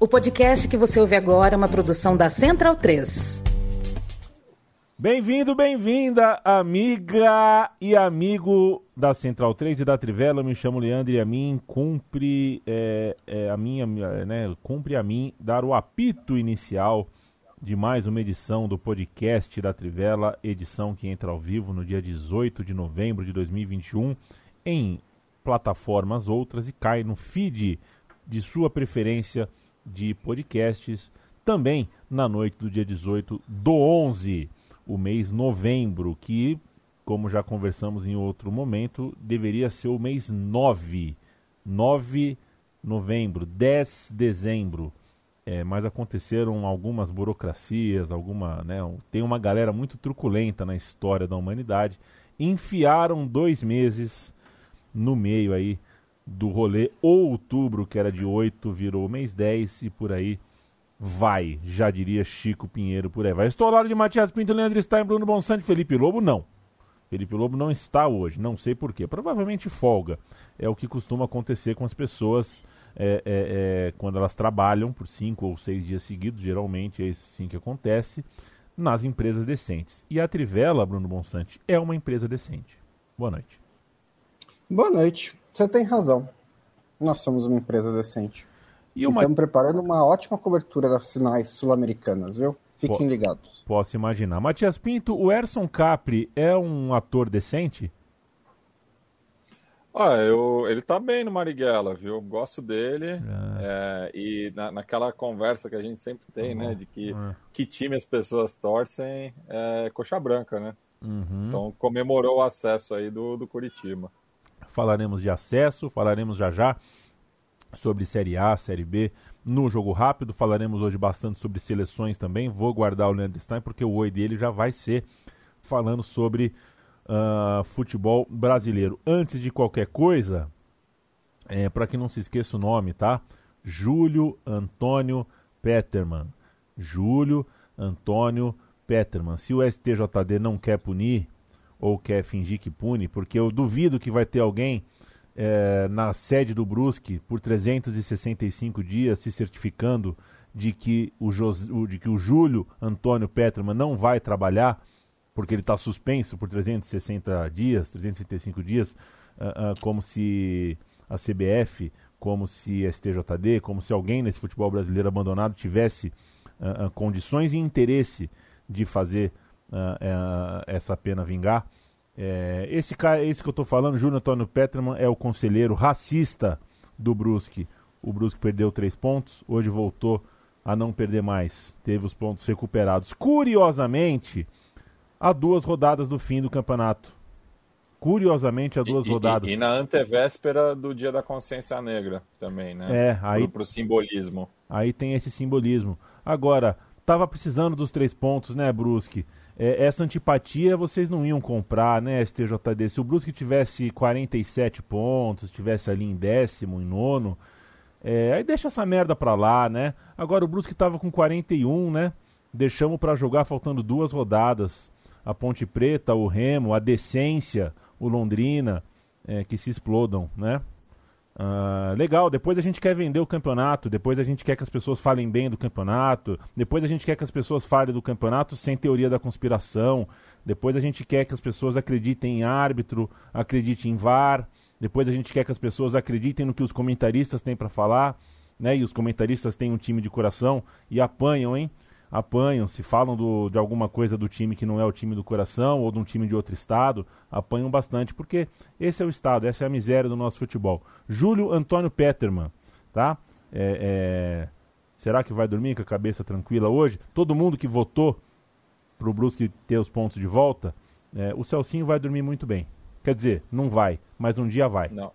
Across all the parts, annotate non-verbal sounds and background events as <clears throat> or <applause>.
O podcast que você ouve agora é uma produção da Central 3. Bem-vindo, bem-vinda, amiga e amigo da Central 3 e da Trivela. Eu me chamo Leandro e a mim cumpre é, é, a minha, né, cumpre a mim dar o apito inicial de mais uma edição do podcast da Trivela, edição que entra ao vivo no dia 18 de novembro de 2021 em plataformas outras e cai no feed de sua preferência de podcasts também na noite do dia 18 do 11, o mês novembro, que, como já conversamos em outro momento, deveria ser o mês 9. 9 novembro, 10 dezembro. É, mas aconteceram algumas burocracias, alguma, né, tem uma galera muito truculenta na história da humanidade. Enfiaram dois meses no meio aí do rolê. Outubro, que era de 8, virou mês 10 e por aí vai. Já diria Chico Pinheiro por aí. Vai. Estou ao lado de Matias Pinto, Leandro Stein, Bruno Bonsante, Felipe Lobo, não. Felipe Lobo não está hoje, não sei porquê. Provavelmente folga. É o que costuma acontecer com as pessoas é, é, é, quando elas trabalham por cinco ou seis dias seguidos, geralmente é assim que acontece, nas empresas decentes. E a Trivela, Bruno Bonsante, é uma empresa decente. Boa noite. Boa noite. Você tem razão. Nós somos uma empresa decente. E uma... Estamos preparando uma ótima cobertura das sinais sul-americanas, viu? Fiquem po ligados. Posso imaginar. Matias Pinto, o Erson Capri é um ator decente? Ah, eu, ele tá bem no Marighella, viu? Gosto dele. É. É, e na, naquela conversa que a gente sempre tem, uhum. né? De que, uhum. que time as pessoas torcem é coxa branca, né? Uhum. Então comemorou o acesso aí do, do Curitiba falaremos de acesso, falaremos já já sobre Série A, Série B no jogo rápido, falaremos hoje bastante sobre seleções também. Vou guardar o Leandro Stein porque o oi dele já vai ser falando sobre uh, futebol brasileiro. Antes de qualquer coisa, é, para que não se esqueça o nome, tá? Júlio Antônio Peterman. Júlio Antônio Peterman. Se o STJD não quer punir, ou quer fingir que pune, porque eu duvido que vai ter alguém é, na sede do Brusque por 365 dias se certificando de que o, de que o Júlio Antônio Peterman não vai trabalhar, porque ele está suspenso por 360 dias, 365 dias, uh, uh, como se a CBF, como se a STJD, como se alguém nesse futebol brasileiro abandonado tivesse uh, condições e interesse de fazer uh, essa pena vingar. É, esse cara, esse que eu estou falando, Júnior Antônio Peterman, é o conselheiro racista do Brusque. O Brusque perdeu três pontos, hoje voltou a não perder mais. Teve os pontos recuperados. Curiosamente, há duas rodadas do fim do campeonato. Curiosamente, há duas e, rodadas. E, e, na antevéspera do Dia da Consciência Negra também, né? É, aí. Pro, pro simbolismo. Aí tem esse simbolismo. Agora, tava precisando dos três pontos, né, Brusque? É, essa antipatia vocês não iam comprar, né, STJD? Se o Brusque tivesse 47 pontos, tivesse ali em décimo, em nono, é, aí deixa essa merda pra lá, né? Agora o Brusque tava com 41, né? Deixamos para jogar faltando duas rodadas. A Ponte Preta, o Remo, a Decência, o Londrina, é, que se explodam, né? Uh, legal, depois a gente quer vender o campeonato, depois a gente quer que as pessoas falem bem do campeonato, depois a gente quer que as pessoas falem do campeonato sem teoria da conspiração, depois a gente quer que as pessoas acreditem em árbitro, acreditem em VAR, depois a gente quer que as pessoas acreditem no que os comentaristas têm para falar, né? E os comentaristas têm um time de coração e apanham, hein? Apanham, se falam do, de alguma coisa do time que não é o time do coração ou de um time de outro estado, apanham bastante, porque esse é o estado, essa é a miséria do nosso futebol. Júlio Antônio Peterman, tá? É, é... Será que vai dormir com a cabeça tranquila hoje? Todo mundo que votou pro Brusque ter os pontos de volta, é, o Celcinho vai dormir muito bem. Quer dizer, não vai, mas um dia vai. Não.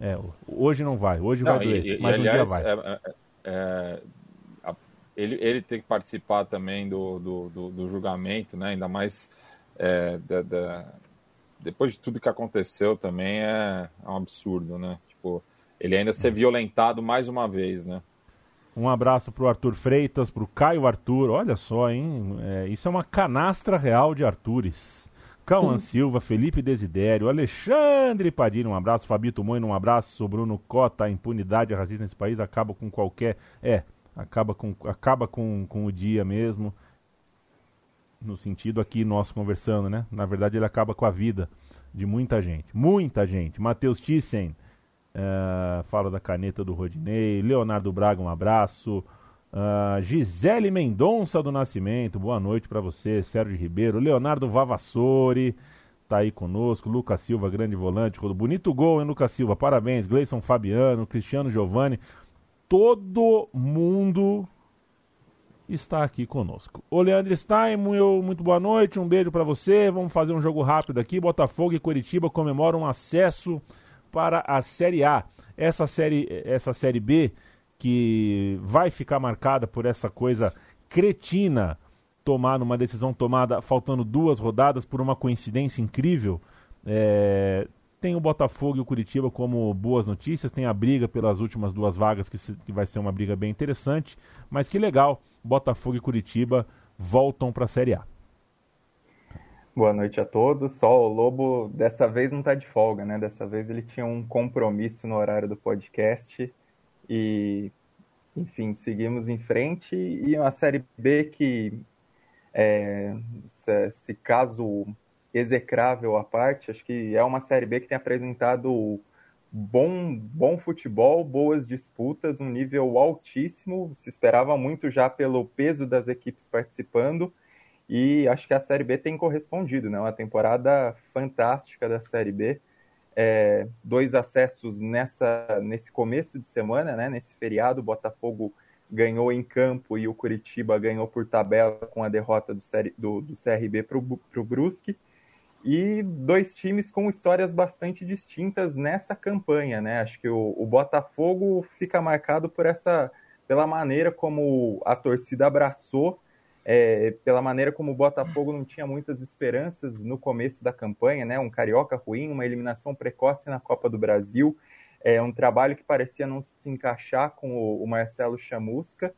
É, hoje não vai, hoje não, vai doer, e, mas e, um aliás, dia vai. É, é, é ele, ele tem que participar também do, do, do, do julgamento, né? ainda mais é, da, da, depois de tudo que aconteceu também é, é um absurdo, né? Tipo, ele ainda ser violentado mais uma vez, né? Um abraço pro Arthur Freitas, pro Caio Arthur. Olha só, hein? É, isso é uma canastra real de Artures. Cauã Silva, Felipe Desidério, Alexandre Padilha, um abraço. Fabito Moino, um abraço. Bruno Cota, a impunidade racista nesse país acaba com qualquer. É, Acaba com, acaba com, com o dia mesmo. No sentido aqui nosso conversando, né? Na verdade, ele acaba com a vida de muita gente. Muita gente. Matheus Thyssen, uh, fala da caneta do Rodinei. Leonardo Braga, um abraço. Uh, Gisele Mendonça do Nascimento, boa noite para você. Sérgio Ribeiro. Leonardo Vavassori tá aí conosco. Lucas Silva, grande volante. Bonito gol, hein, Lucas Silva? Parabéns. Gleison Fabiano, Cristiano Giovanni. Todo mundo está aqui conosco. O Leandro Stein, muito boa noite, um beijo para você. Vamos fazer um jogo rápido aqui. Botafogo e Curitiba comemoram acesso para a Série A. Essa série, essa série B que vai ficar marcada por essa coisa cretina tomar uma decisão tomada faltando duas rodadas por uma coincidência incrível. É, tem o Botafogo e o Curitiba como boas notícias, tem a briga pelas últimas duas vagas, que, se, que vai ser uma briga bem interessante, mas que legal, Botafogo e Curitiba voltam para a Série A. Boa noite a todos. Só o Lobo dessa vez não está de folga, né? Dessa vez ele tinha um compromisso no horário do podcast e, enfim, seguimos em frente e uma série B que é, se caso execrável à parte, acho que é uma Série B que tem apresentado bom, bom futebol, boas disputas, um nível altíssimo. Se esperava muito já pelo peso das equipes participando. E acho que a Série B tem correspondido, né? Uma temporada fantástica da Série B. É, dois acessos nessa, nesse começo de semana, né? Nesse feriado, Botafogo ganhou em campo e o Curitiba ganhou por tabela com a derrota do, do, do CRB para o Brusque. E dois times com histórias bastante distintas nessa campanha, né? Acho que o, o Botafogo fica marcado por essa, pela maneira como a torcida abraçou, é, pela maneira como o Botafogo não tinha muitas esperanças no começo da campanha, né? Um carioca ruim, uma eliminação precoce na Copa do Brasil é um trabalho que parecia não se encaixar com o, o Marcelo Chamusca.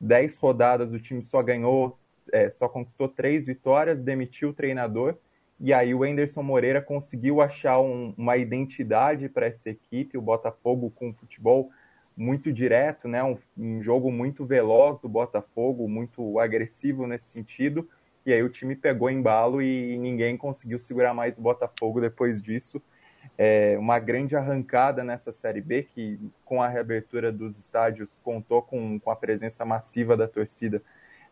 Dez rodadas o time só ganhou, é, só conquistou três vitórias, demitiu o treinador. E aí o Anderson Moreira conseguiu achar um, uma identidade para essa equipe, o Botafogo com futebol muito direto, né? Um, um, jogo muito veloz do Botafogo, muito agressivo nesse sentido. E aí o time pegou embalo e ninguém conseguiu segurar mais o Botafogo depois disso é, uma grande arrancada nessa Série B, que com a reabertura dos estádios contou com, com a presença massiva da torcida,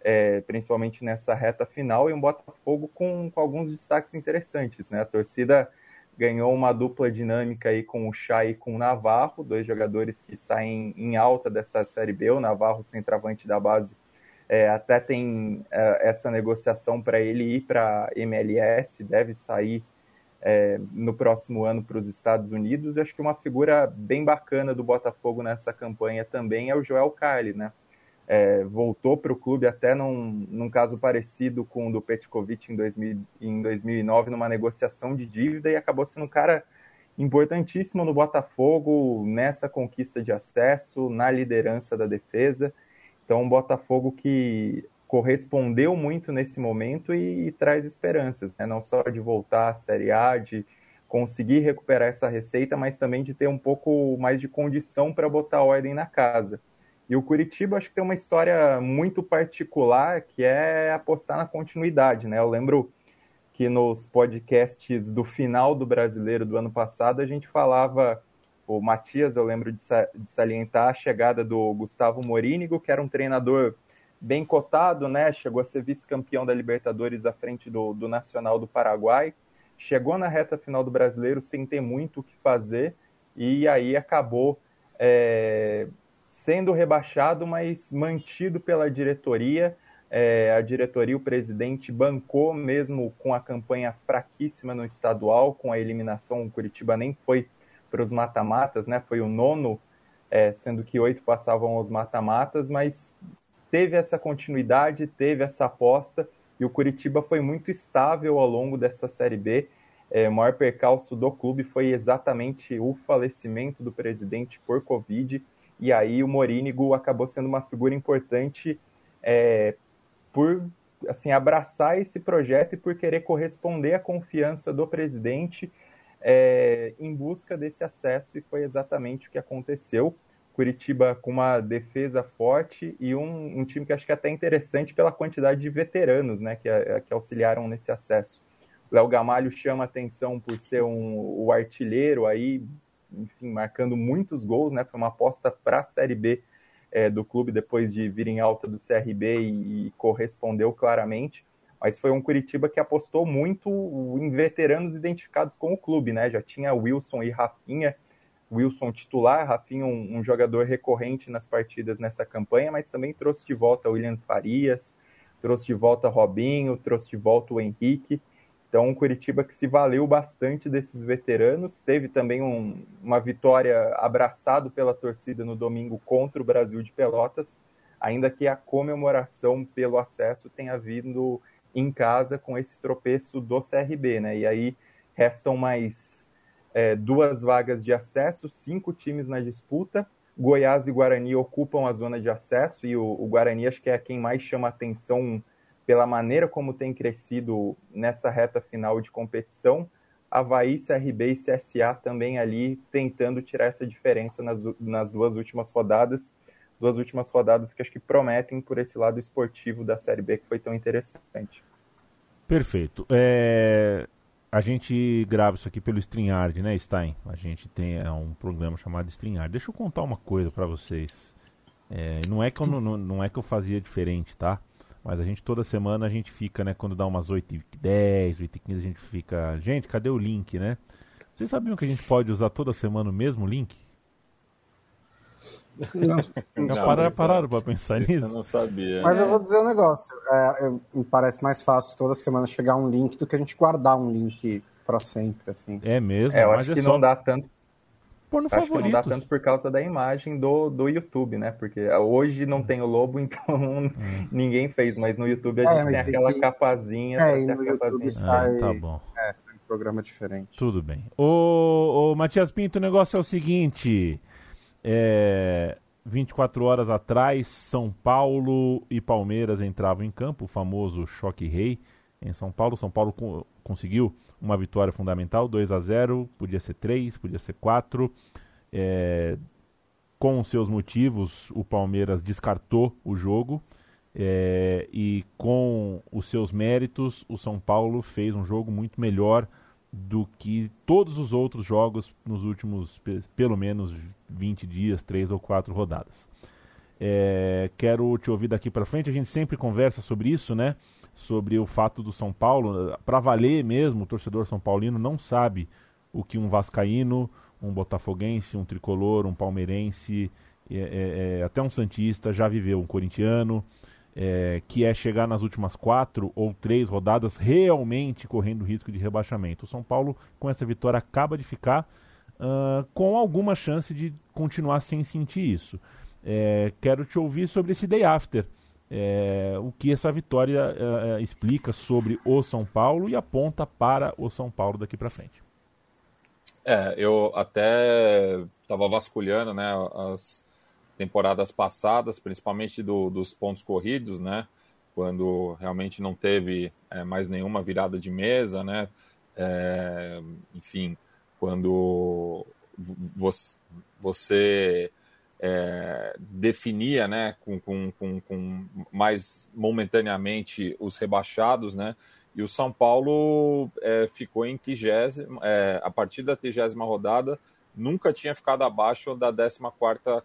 é, principalmente nessa reta final, e um Botafogo com, com alguns destaques interessantes. Né? A torcida ganhou uma dupla dinâmica aí com o Chay e com o Navarro, dois jogadores que saem em alta dessa Série B, o Navarro centroavante da base, é, até tem é, essa negociação para ele ir para MLS, deve sair é, no próximo ano para os Estados Unidos. Acho que uma figura bem bacana do Botafogo nessa campanha também é o Joel Carli, né? É, voltou para o clube até num, num, caso parecido com o do Petkovic em, 2000, em 2009, numa negociação de dívida, e acabou sendo um cara importantíssimo no Botafogo, nessa conquista de acesso, na liderança da defesa. Então, um Botafogo que correspondeu muito nesse momento e, e traz esperanças, né? não só de voltar à Série A, de conseguir recuperar essa receita, mas também de ter um pouco mais de condição para botar ordem na casa. E o Curitiba acho que tem uma história muito particular, que é apostar na continuidade, né? Eu lembro que nos podcasts do final do Brasileiro do ano passado a gente falava, o Matias, eu lembro de, salientar a chegada do Gustavo Morínigo, que era um treinador bem cotado, né? Chegou a ser vice-campeão da Libertadores à frente do, do Nacional do Paraguai. Chegou na reta final do Brasileiro sem ter muito o que fazer e aí acabou é, sendo rebaixado, mas mantido pela diretoria. É, a diretoria, o presidente bancou mesmo com a campanha fraquíssima no estadual, com a eliminação, o Curitiba nem foi para os mata-matas, né? Foi o nono, é, sendo que oito passavam aos mata-matas, mas teve essa continuidade, teve essa aposta e o Curitiba foi muito estável ao longo dessa Série B. É, o maior percalço do clube foi exatamente o falecimento do presidente por Covid, e aí o Morínigo acabou sendo uma figura importante é, por assim abraçar esse projeto e por querer corresponder à confiança do presidente é, em busca desse acesso, e foi exatamente o que aconteceu. Curitiba com uma defesa forte e um, um time que acho que é até interessante pela quantidade de veteranos né, que, que auxiliaram nesse acesso. Léo Gamalho chama atenção por ser um, o artilheiro aí, enfim, marcando muitos gols, né? Foi uma aposta para a Série B é, do clube depois de vir em alta do CRB e, e, correspondeu claramente. Mas foi um Curitiba que apostou muito em veteranos identificados com o clube, né? Já tinha Wilson e Rafinha, Wilson titular, Rafinha um, um jogador recorrente nas partidas nessa campanha, mas também trouxe de volta William Farias, trouxe de volta Robinho, trouxe de volta o Henrique. Então, um Curitiba que se valeu bastante desses veteranos. Teve também um, uma vitória abraçado pela torcida no domingo contra o Brasil de Pelotas, ainda que a comemoração pelo acesso tenha vindo em casa com esse tropeço do CRB, né? E aí restam mais é, duas vagas de acesso, cinco times na disputa. Goiás e Guarani ocupam a zona de acesso e o, o Guarani acho que é quem mais chama atenção pela maneira como tem crescido nessa reta final de competição, Havaí, CRB e CSA também ali tentando tirar essa diferença nas, nas duas últimas rodadas. Duas últimas rodadas que acho que prometem por esse lado esportivo da Série B que foi tão interessante. Perfeito. É... A gente grava isso aqui pelo StreamYard, né, Stein? A gente tem é, um programa chamado StreamYard. Deixa eu contar uma coisa para vocês. É, não, é que eu, não, não é que eu fazia diferente, tá? Mas a gente toda semana a gente fica, né? Quando dá umas 8h10, 8h15, a gente fica. Gente, cadê o link, né? Vocês sabiam que a gente pode usar toda semana o mesmo link? Não, não pararam, pararam pra pensar nisso? Eu não sabia. Mas eu vou dizer um negócio. É, eu, me parece mais fácil toda semana chegar um link do que a gente guardar um link para sempre, assim. É mesmo? É, eu acho é que só... não dá tanto pôr no Acho favoritos. que não dá tanto por causa da imagem do, do YouTube, né? Porque hoje não tem o lobo, <laughs> então hum. ninguém fez, mas no YouTube a é, gente tem aquela que... capazinha. É, e no YouTube sai... Ah, tá bom. É, sai um programa diferente. Tudo bem. Ô, ô Matias Pinto, o negócio é o seguinte... É... 24 horas atrás, São Paulo e Palmeiras entravam em campo, o famoso choque rei em São Paulo. São Paulo conseguiu uma vitória fundamental, 2 a 0 podia ser 3, podia ser 4. É, com seus motivos, o Palmeiras descartou o jogo. É, e com os seus méritos, o São Paulo fez um jogo muito melhor do que todos os outros jogos nos últimos pelo menos 20 dias, 3 ou 4 rodadas. É, quero te ouvir daqui para frente, a gente sempre conversa sobre isso, né? Sobre o fato do São Paulo, para valer mesmo, o torcedor são paulino não sabe o que um vascaíno, um botafoguense, um tricolor, um palmeirense, é, é, é, até um santista já viveu, um corintiano, é, que é chegar nas últimas quatro ou três rodadas realmente correndo risco de rebaixamento. O São Paulo, com essa vitória, acaba de ficar uh, com alguma chance de continuar sem sentir isso. É, quero te ouvir sobre esse day after é, o que essa vitória é, é, explica sobre o São Paulo e aponta para o São Paulo daqui para frente. É, eu até estava vasculhando, né, as temporadas passadas, principalmente do, dos pontos corridos, né, quando realmente não teve é, mais nenhuma virada de mesa, né, é, enfim, quando você é, definia né, com, com, com, com, mais momentaneamente os rebaixados, né? E o São Paulo é, ficou em 30, é, a partir da 30 rodada, nunca tinha ficado abaixo da 14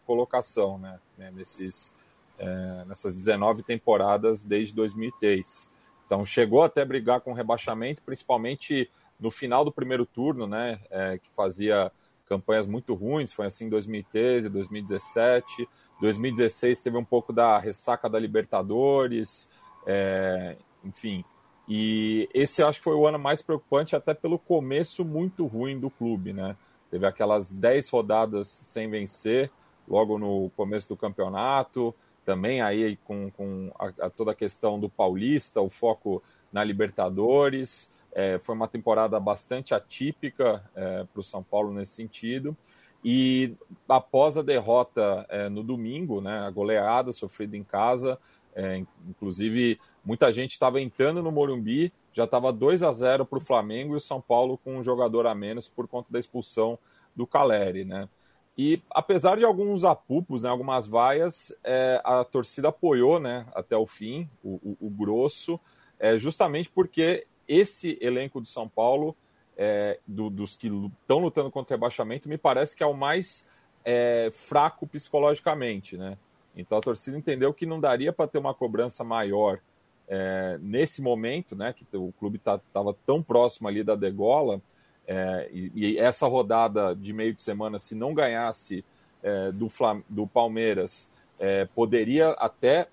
colocação, né? né nesses, é, nessas 19 temporadas desde 2003. Então chegou até brigar com rebaixamento, principalmente no final do primeiro turno, né? É, que fazia campanhas muito ruins, foi assim em 2013, 2017, 2016 teve um pouco da ressaca da Libertadores, é, enfim. E esse acho que foi o ano mais preocupante, até pelo começo muito ruim do clube, né? Teve aquelas 10 rodadas sem vencer, logo no começo do campeonato, também aí com, com a, a toda a questão do Paulista, o foco na Libertadores. É, foi uma temporada bastante atípica é, para o São Paulo nesse sentido. E após a derrota é, no domingo, né, a goleada sofrida em casa, é, inclusive muita gente estava entrando no Morumbi, já estava 2 a 0 para o Flamengo e o São Paulo com um jogador a menos por conta da expulsão do Caleri. Né? E apesar de alguns apupos, né, algumas vaias, é, a torcida apoiou né, até o fim, o, o, o grosso, é, justamente porque esse elenco do São Paulo, é, do, dos que estão lutando contra o rebaixamento, me parece que é o mais é, fraco psicologicamente. Né? Então a torcida entendeu que não daria para ter uma cobrança maior é, nesse momento, né, que o clube estava tá, tão próximo ali da degola, é, e, e, essa rodada de meio de semana, se não ganhasse é, do, Flam do Palmeiras, é, poderia até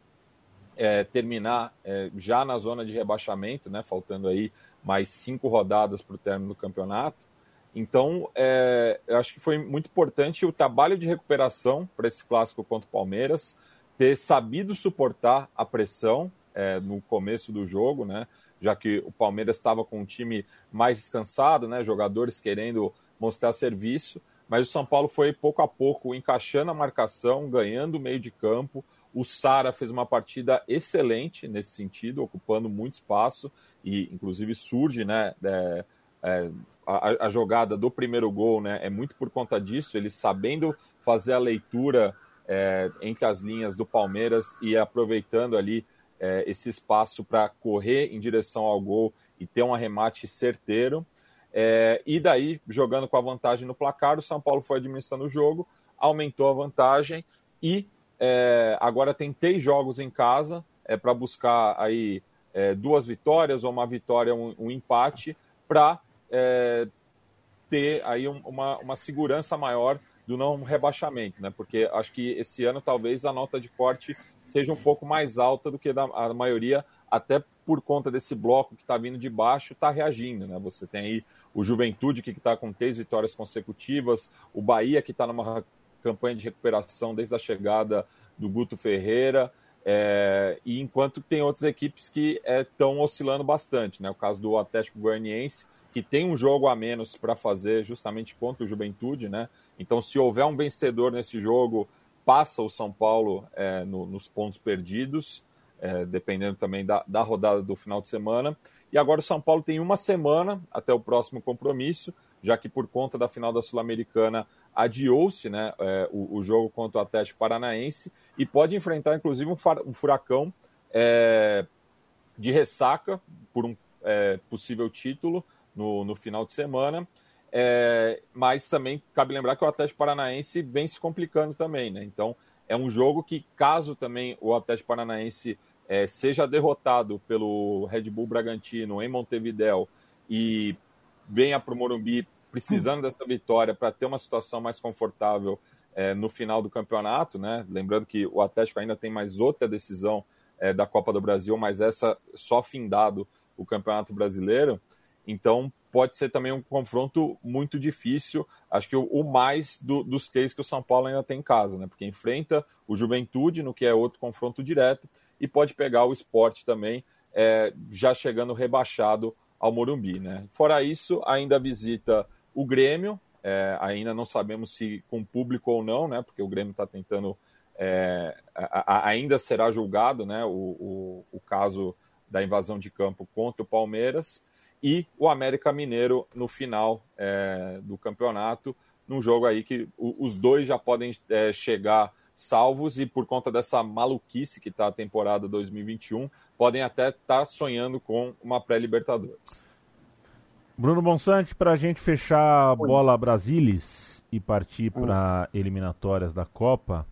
é, terminar é, já na zona de rebaixamento, né, faltando aí mais cinco rodadas para o término do campeonato. Então, é, eu acho que foi muito importante o trabalho de recuperação para esse clássico contra o Palmeiras, ter sabido suportar a pressão no começo do jogo, né? já que o Palmeiras estava com um time mais descansado, né, jogadores querendo mostrar serviço, mas o São Paulo foi pouco a pouco encaixando a marcação, ganhando o meio de campo. O Sara fez uma partida excelente nesse sentido, ocupando muito espaço e, inclusive, surge, né, é, é, a, a, jogada do primeiro gol, né, é muito por conta disso, ele sabendo fazer a leitura é, entre as linhas do Palmeiras e aproveitando ali é, esse espaço para correr em direção ao gol e ter um arremate certeiro. É, e daí, jogando com a vantagem no placar, o São Paulo foi administrando o jogo, aumentou a vantagem e é, agora tem três jogos em casa é, para buscar aí é, duas vitórias ou uma vitória, um, um empate, para é, ter aí um, uma, uma segurança maior do não rebaixamento, né? Porque acho que esse ano talvez a nota de corte seja um pouco mais alta do que da, a maioria, até por conta desse bloco que está vindo de baixo, está reagindo, né? Você tem aí o Juventude que está com três vitórias consecutivas, o Bahia que está numa campanha de recuperação desde a chegada do Guto Ferreira, é, e enquanto tem outras equipes que estão é, oscilando bastante, né? O caso do Atlético Goianiense, que tem um jogo a menos para fazer justamente contra o Juventude, né? Então, se houver um vencedor nesse jogo, passa o São Paulo é, no, nos pontos perdidos, é, dependendo também da, da rodada do final de semana. E agora o São Paulo tem uma semana até o próximo compromisso, já que por conta da final da Sul-Americana adiou-se né, é, o, o, jogo contra o Atlético Paranaense e pode enfrentar inclusive um, um furacão é, de ressaca por um é, possível título no, no final de semana. É, mas também cabe lembrar que o Atlético Paranaense vem se complicando também, né? Então é um jogo que, caso também o Atlético Paranaense é, seja derrotado pelo Red Bull Bragantino em Montevideo e venha para o Morumbi precisando dessa vitória para ter uma situação mais confortável é, no final do campeonato, né? Lembrando que o Atlético ainda tem mais outra decisão é, da Copa do Brasil, mas essa só findado o Campeonato Brasileiro. Então, pode ser também um confronto muito difícil. Acho que o, o mais do, dos três que o São Paulo ainda tem em casa, né? Porque enfrenta o Juventude, no que é outro confronto direto, e pode pegar o esporte também, é, já chegando rebaixado ao Morumbi, né? Fora isso, ainda visita o Grêmio, é, ainda não sabemos se com público ou não, né? Porque o Grêmio está tentando. É, a, a, ainda será julgado né, o, o, o caso da invasão de campo contra o Palmeiras e o América Mineiro no final é, do campeonato, num jogo aí que o, os dois já podem é, chegar salvos e por conta dessa maluquice que está a temporada 2021, podem até estar tá sonhando com uma pré-Libertadores. Bruno Bonsante, para a gente fechar a bola Brasilis e partir para eliminatórias da Copa,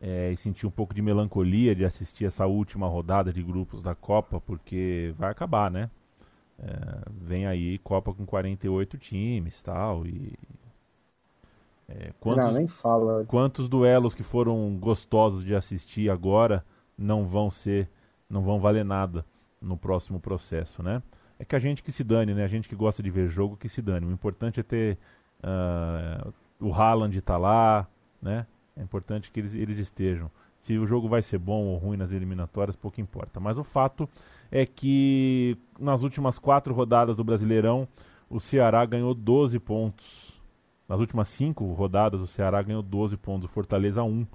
é, e sentir um pouco de melancolia de assistir essa última rodada de grupos da Copa, porque vai acabar, né? É, vem aí Copa com 48 times tal, e é, quantos, não, nem fala. Quantos duelos que foram gostosos de assistir agora não vão ser, não vão valer nada no próximo processo, né? É que a gente que se dane, né? A gente que gosta de ver jogo que se dane. O importante é ter uh, o Haaland tá lá, né? É importante que eles, eles estejam. Se o jogo vai ser bom ou ruim nas eliminatórias, pouco importa. Mas o fato é que nas últimas quatro rodadas do Brasileirão, o Ceará ganhou 12 pontos. Nas últimas cinco rodadas, o Ceará ganhou 12 pontos, o Fortaleza 1.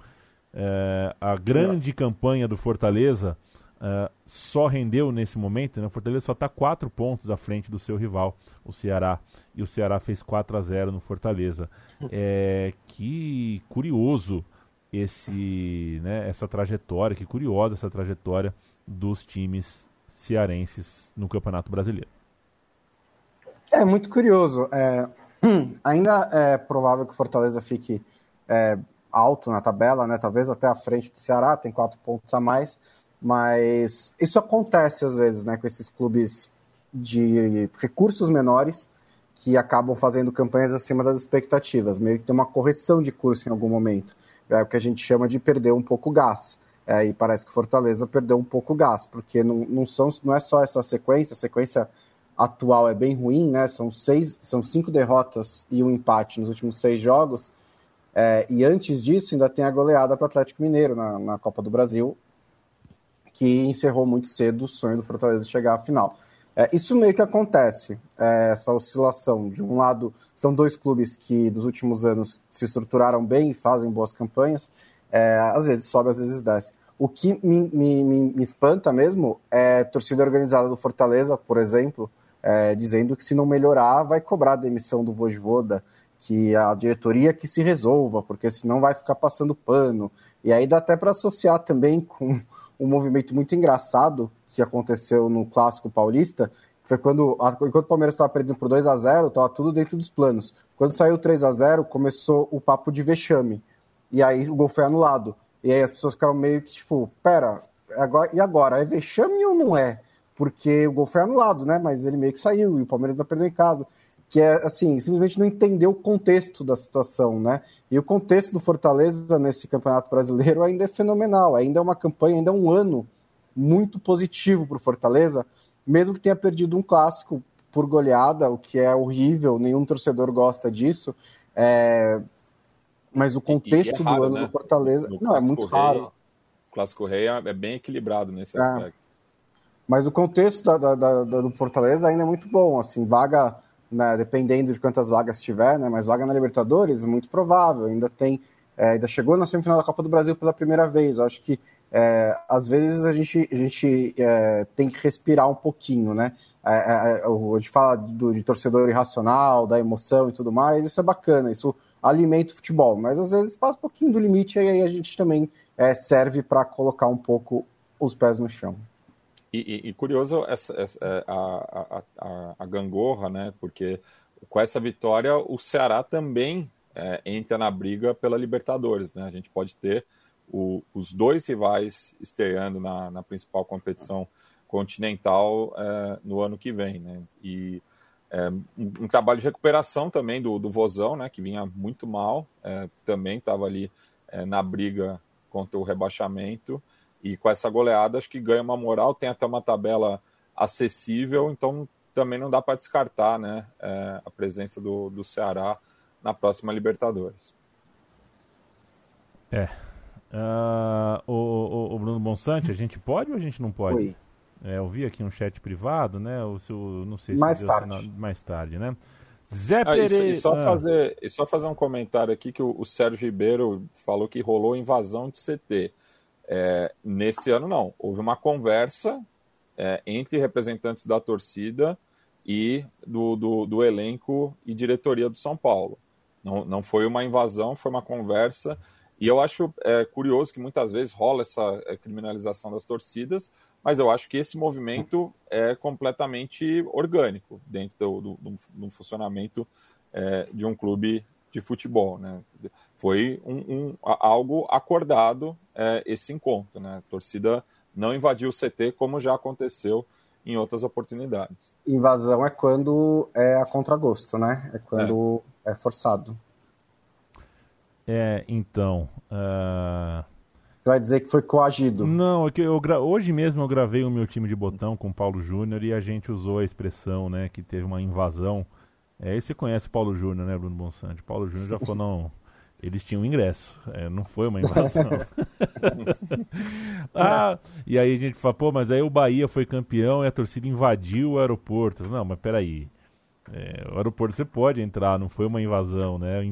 É, a grande campanha do Fortaleza uh, só rendeu nesse momento, né? O Fortaleza só está quatro pontos à frente do seu rival, o Ceará. E o Ceará fez 4 a 0 no Fortaleza. É, que curioso esse, né, essa trajetória, que curiosa essa trajetória dos times cearenses no Campeonato Brasileiro. É muito curioso. É, <clears throat> ainda é provável que o Fortaleza fique é, alto na tabela, né? Talvez até à frente do Ceará, tem quatro pontos a mais. Mas isso acontece às vezes, né? Com esses clubes de recursos menores que acabam fazendo campanhas acima das expectativas. Meio que tem uma correção de curso em algum momento. É o que a gente chama de perder um pouco o gás. É, e parece que Fortaleza perdeu um pouco o gás, porque não, não, são, não é só essa sequência, a sequência atual é bem ruim, né? São seis, são cinco derrotas e um empate nos últimos seis jogos. É, e antes disso, ainda tem a goleada para o Atlético Mineiro na, na, Copa do Brasil, que encerrou muito cedo o sonho do Fortaleza chegar à final. É, isso meio que acontece, é, essa oscilação. De um lado, são dois clubes que nos últimos anos se estruturaram bem e fazem boas campanhas, é, às vezes sobe, às vezes desce. O que me, me, me, espanta mesmo é torcida organizada do Fortaleza, por exemplo, é, dizendo que se não melhorar, vai cobrar a demissão do Vojvoda, que a diretoria que se resolva, porque senão vai ficar passando pano. E aí dá até para associar também com um movimento muito engraçado que aconteceu no Clássico Paulista, foi quando, enquanto o Palmeiras estava perdendo por 2 a 0 estava tudo dentro dos planos. Quando saiu 3 a 0 começou o papo de vexame. E aí o gol foi anulado. E aí as pessoas ficaram meio que tipo, pera, agora, e agora? É vexame ou não é? Porque o gol foi anulado, né? Mas ele meio que saiu e o Palmeiras não perdeu em casa que é assim, simplesmente não entendeu o contexto da situação, né? E o contexto do Fortaleza nesse Campeonato Brasileiro ainda é fenomenal, ainda é uma campanha, ainda é um ano muito positivo para o Fortaleza, mesmo que tenha perdido um clássico por goleada, o que é horrível, nenhum torcedor gosta disso. É... Mas o contexto é raro, do ano né? do Fortaleza. No não, é muito rei, raro. O Clássico Rei é bem equilibrado nesse é. aspecto. Mas o contexto da, da, da, do Fortaleza ainda é muito bom. Assim, vaga né, dependendo de quantas vagas tiver, né, mas vaga na Libertadores, muito provável, ainda tem, é, ainda chegou na semifinal da Copa do Brasil pela primeira vez, Eu acho que é, às vezes a gente, a gente é, tem que respirar um pouquinho, né, é, é, é, a gente fala do, de torcedor irracional, da emoção e tudo mais, isso é bacana, isso alimenta o futebol, mas às vezes passa um pouquinho do limite e aí a gente também serve para colocar um pouco os pés no chão. E, e, curioso essa, essa, é, a, a, a, gangorra, né? Porque com essa vitória o Ceará também é, entra na briga pela Libertadores, né? A gente pode ter o, os dois rivais estreando na, na principal competição continental é, no ano que vem, né? E é, um, um, trabalho de recuperação também do, do Vozão, né? Que vinha muito mal, é, também estava ali é, na briga contra o rebaixamento. E com essa goleada, acho que ganha uma moral, tem até uma tabela acessível, então também não dá para descartar né, é, a presença do, do Ceará na próxima Libertadores. É. Uh, o, o, o, Bruno Bonsante, a gente pode ou a gente não pode? Oi. É, eu vi aqui um chat privado, né? O seu, não sei se mais tarde. mais tarde, né? Zé ah, Pereira. E, só, ah. fazer, e só fazer um comentário aqui que o, o Sérgio Ribeiro falou que rolou invasão de CT. É, nesse ano, não. Houve uma conversa é, entre representantes da torcida e do, do, do, elenco e diretoria do São Paulo. Não, não foi uma invasão, foi uma conversa. E eu acho é, curioso que muitas vezes rola essa é, criminalização das torcidas, mas eu acho que esse movimento é completamente orgânico dentro do, do, do, funcionamento é, de um clube de futebol. Né? Foi um, um algo acordado é, esse encontro. Né? A torcida não invadiu o CT como já aconteceu em outras oportunidades. Invasão é quando é a contragosto, né? É quando é, é forçado. É, então. Uh... Você vai dizer que foi coagido? Não, é que eu gra... hoje mesmo eu gravei o meu time de botão com o Paulo Júnior e a gente usou a expressão, né, que teve uma invasão é, esse conhece Paulo Júnior, né, Bruno Bonsante? Paulo Júnior já falou, não, eles tinham ingresso, é, não foi uma invasão. <laughs> ah, e aí a gente fala, pô, mas aí o Bahia foi campeão e a torcida invadiu o aeroporto. Não, mas peraí. É, o aeroporto você pode entrar, não foi uma invasão, né?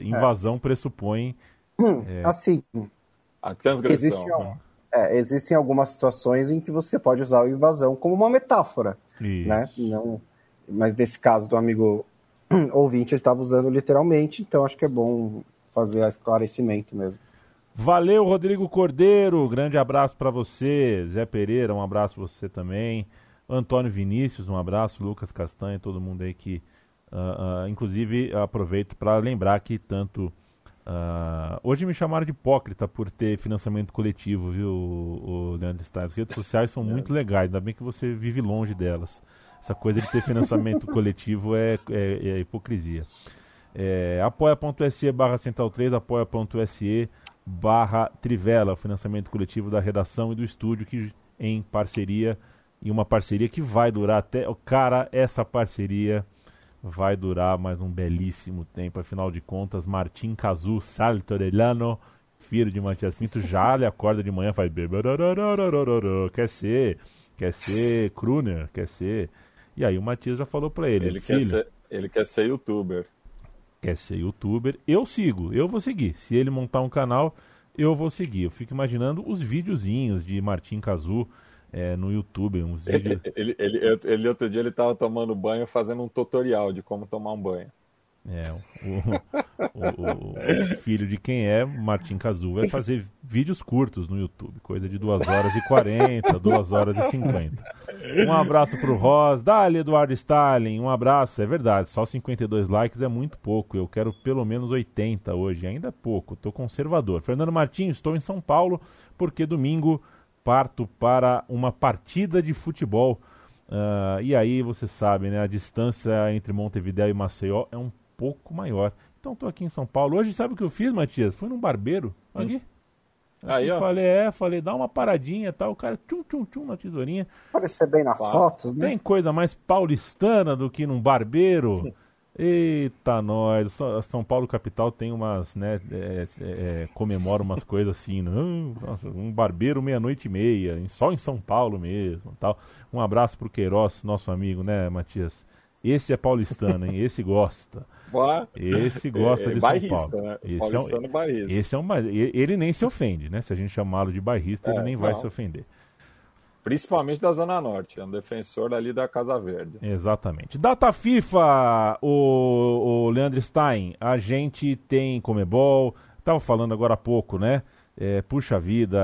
Invasão é. pressupõe. Hum, é, assim. A transgressão. Existe, É, existem algumas situações em que você pode usar o invasão como uma metáfora, Isso. né? Não, mas nesse caso do amigo ouvinte, ele estava usando literalmente, então acho que é bom fazer esclarecimento mesmo. Valeu, Rodrigo Cordeiro. Grande abraço para você. Zé Pereira, um abraço para você também. Antônio Vinícius, um abraço. Lucas Castanha, todo mundo aí que. Uh, uh, inclusive, aproveito para lembrar que tanto. Uh, hoje me chamaram de hipócrita por ter financiamento coletivo, viu, o, o Leandro Stein? As redes sociais são muito legais, ainda bem que você vive longe delas. Essa coisa de ter financiamento <laughs> coletivo é, é, é hipocrisia. É, apoia.se barra central 3, apoia.se barra Trivela, financiamento coletivo da redação e do estúdio, que em parceria, e uma parceria que vai durar até. Cara, essa parceria vai durar mais um belíssimo tempo. Afinal de contas, Martim Cazu Salto Orellano, filho de Matias Pinto, já lhe acorda de manhã faz. Quer ser, quer ser Kruner, quer ser. E aí o Matias já falou pra ele: ele, quer, ser, ele quer ser youtuber quer ser youtuber, eu sigo, eu vou seguir. Se ele montar um canal, eu vou seguir. Eu fico imaginando os videozinhos de Martim Cazu é, no YouTube. Uns vídeos... ele, ele, ele, ele, outro dia ele estava tomando banho fazendo um tutorial de como tomar um banho. É, o, o, o, filho de quem é, Martim Cazu, vai fazer vídeos curtos no YouTube, coisa de 2 horas e 40, 2 horas e 50. Um abraço pro Ross, dali Eduardo Stalin, um abraço, é verdade, só 52 likes é muito pouco, eu quero pelo menos 80 hoje, ainda é pouco, tô conservador. Fernando Martins, estou em São Paulo porque domingo parto para uma partida de futebol. Uh, e aí você sabe, né? A distância entre Montevideo e Maceió é um pouco maior. Então estou aqui em São Paulo. Hoje sabe o que eu fiz, Matias? Fui num barbeiro hum. aqui. Hum. Aí, ó. Falei, é, falei, dá uma paradinha tal. O cara, tchum, tchum, tchum na tesourinha. Parecer bem nas fotos, né? Tem coisa mais paulistana do que num barbeiro. Eita, nós. São Paulo capital tem umas, né? É, é, é comemora umas <laughs> coisas assim, né? Nossa, um barbeiro meia-noite e meia, só em São Paulo mesmo, tal. Um abraço pro Queiroz, nosso amigo, né, Matias? Esse é paulistano, hein? Esse gosta. Esse gosta é, de São Paulo. Né? Esse, é um, esse é um, ele nem se ofende, né? Se a gente chamá-lo de bairrista, é, ele nem não. vai se ofender. Principalmente da Zona Norte, é um defensor ali da Casa Verde. Exatamente. Data FIFA, o, o Leandro Stein, a gente tem Comebol, estava falando agora há pouco, né? É, puxa vida,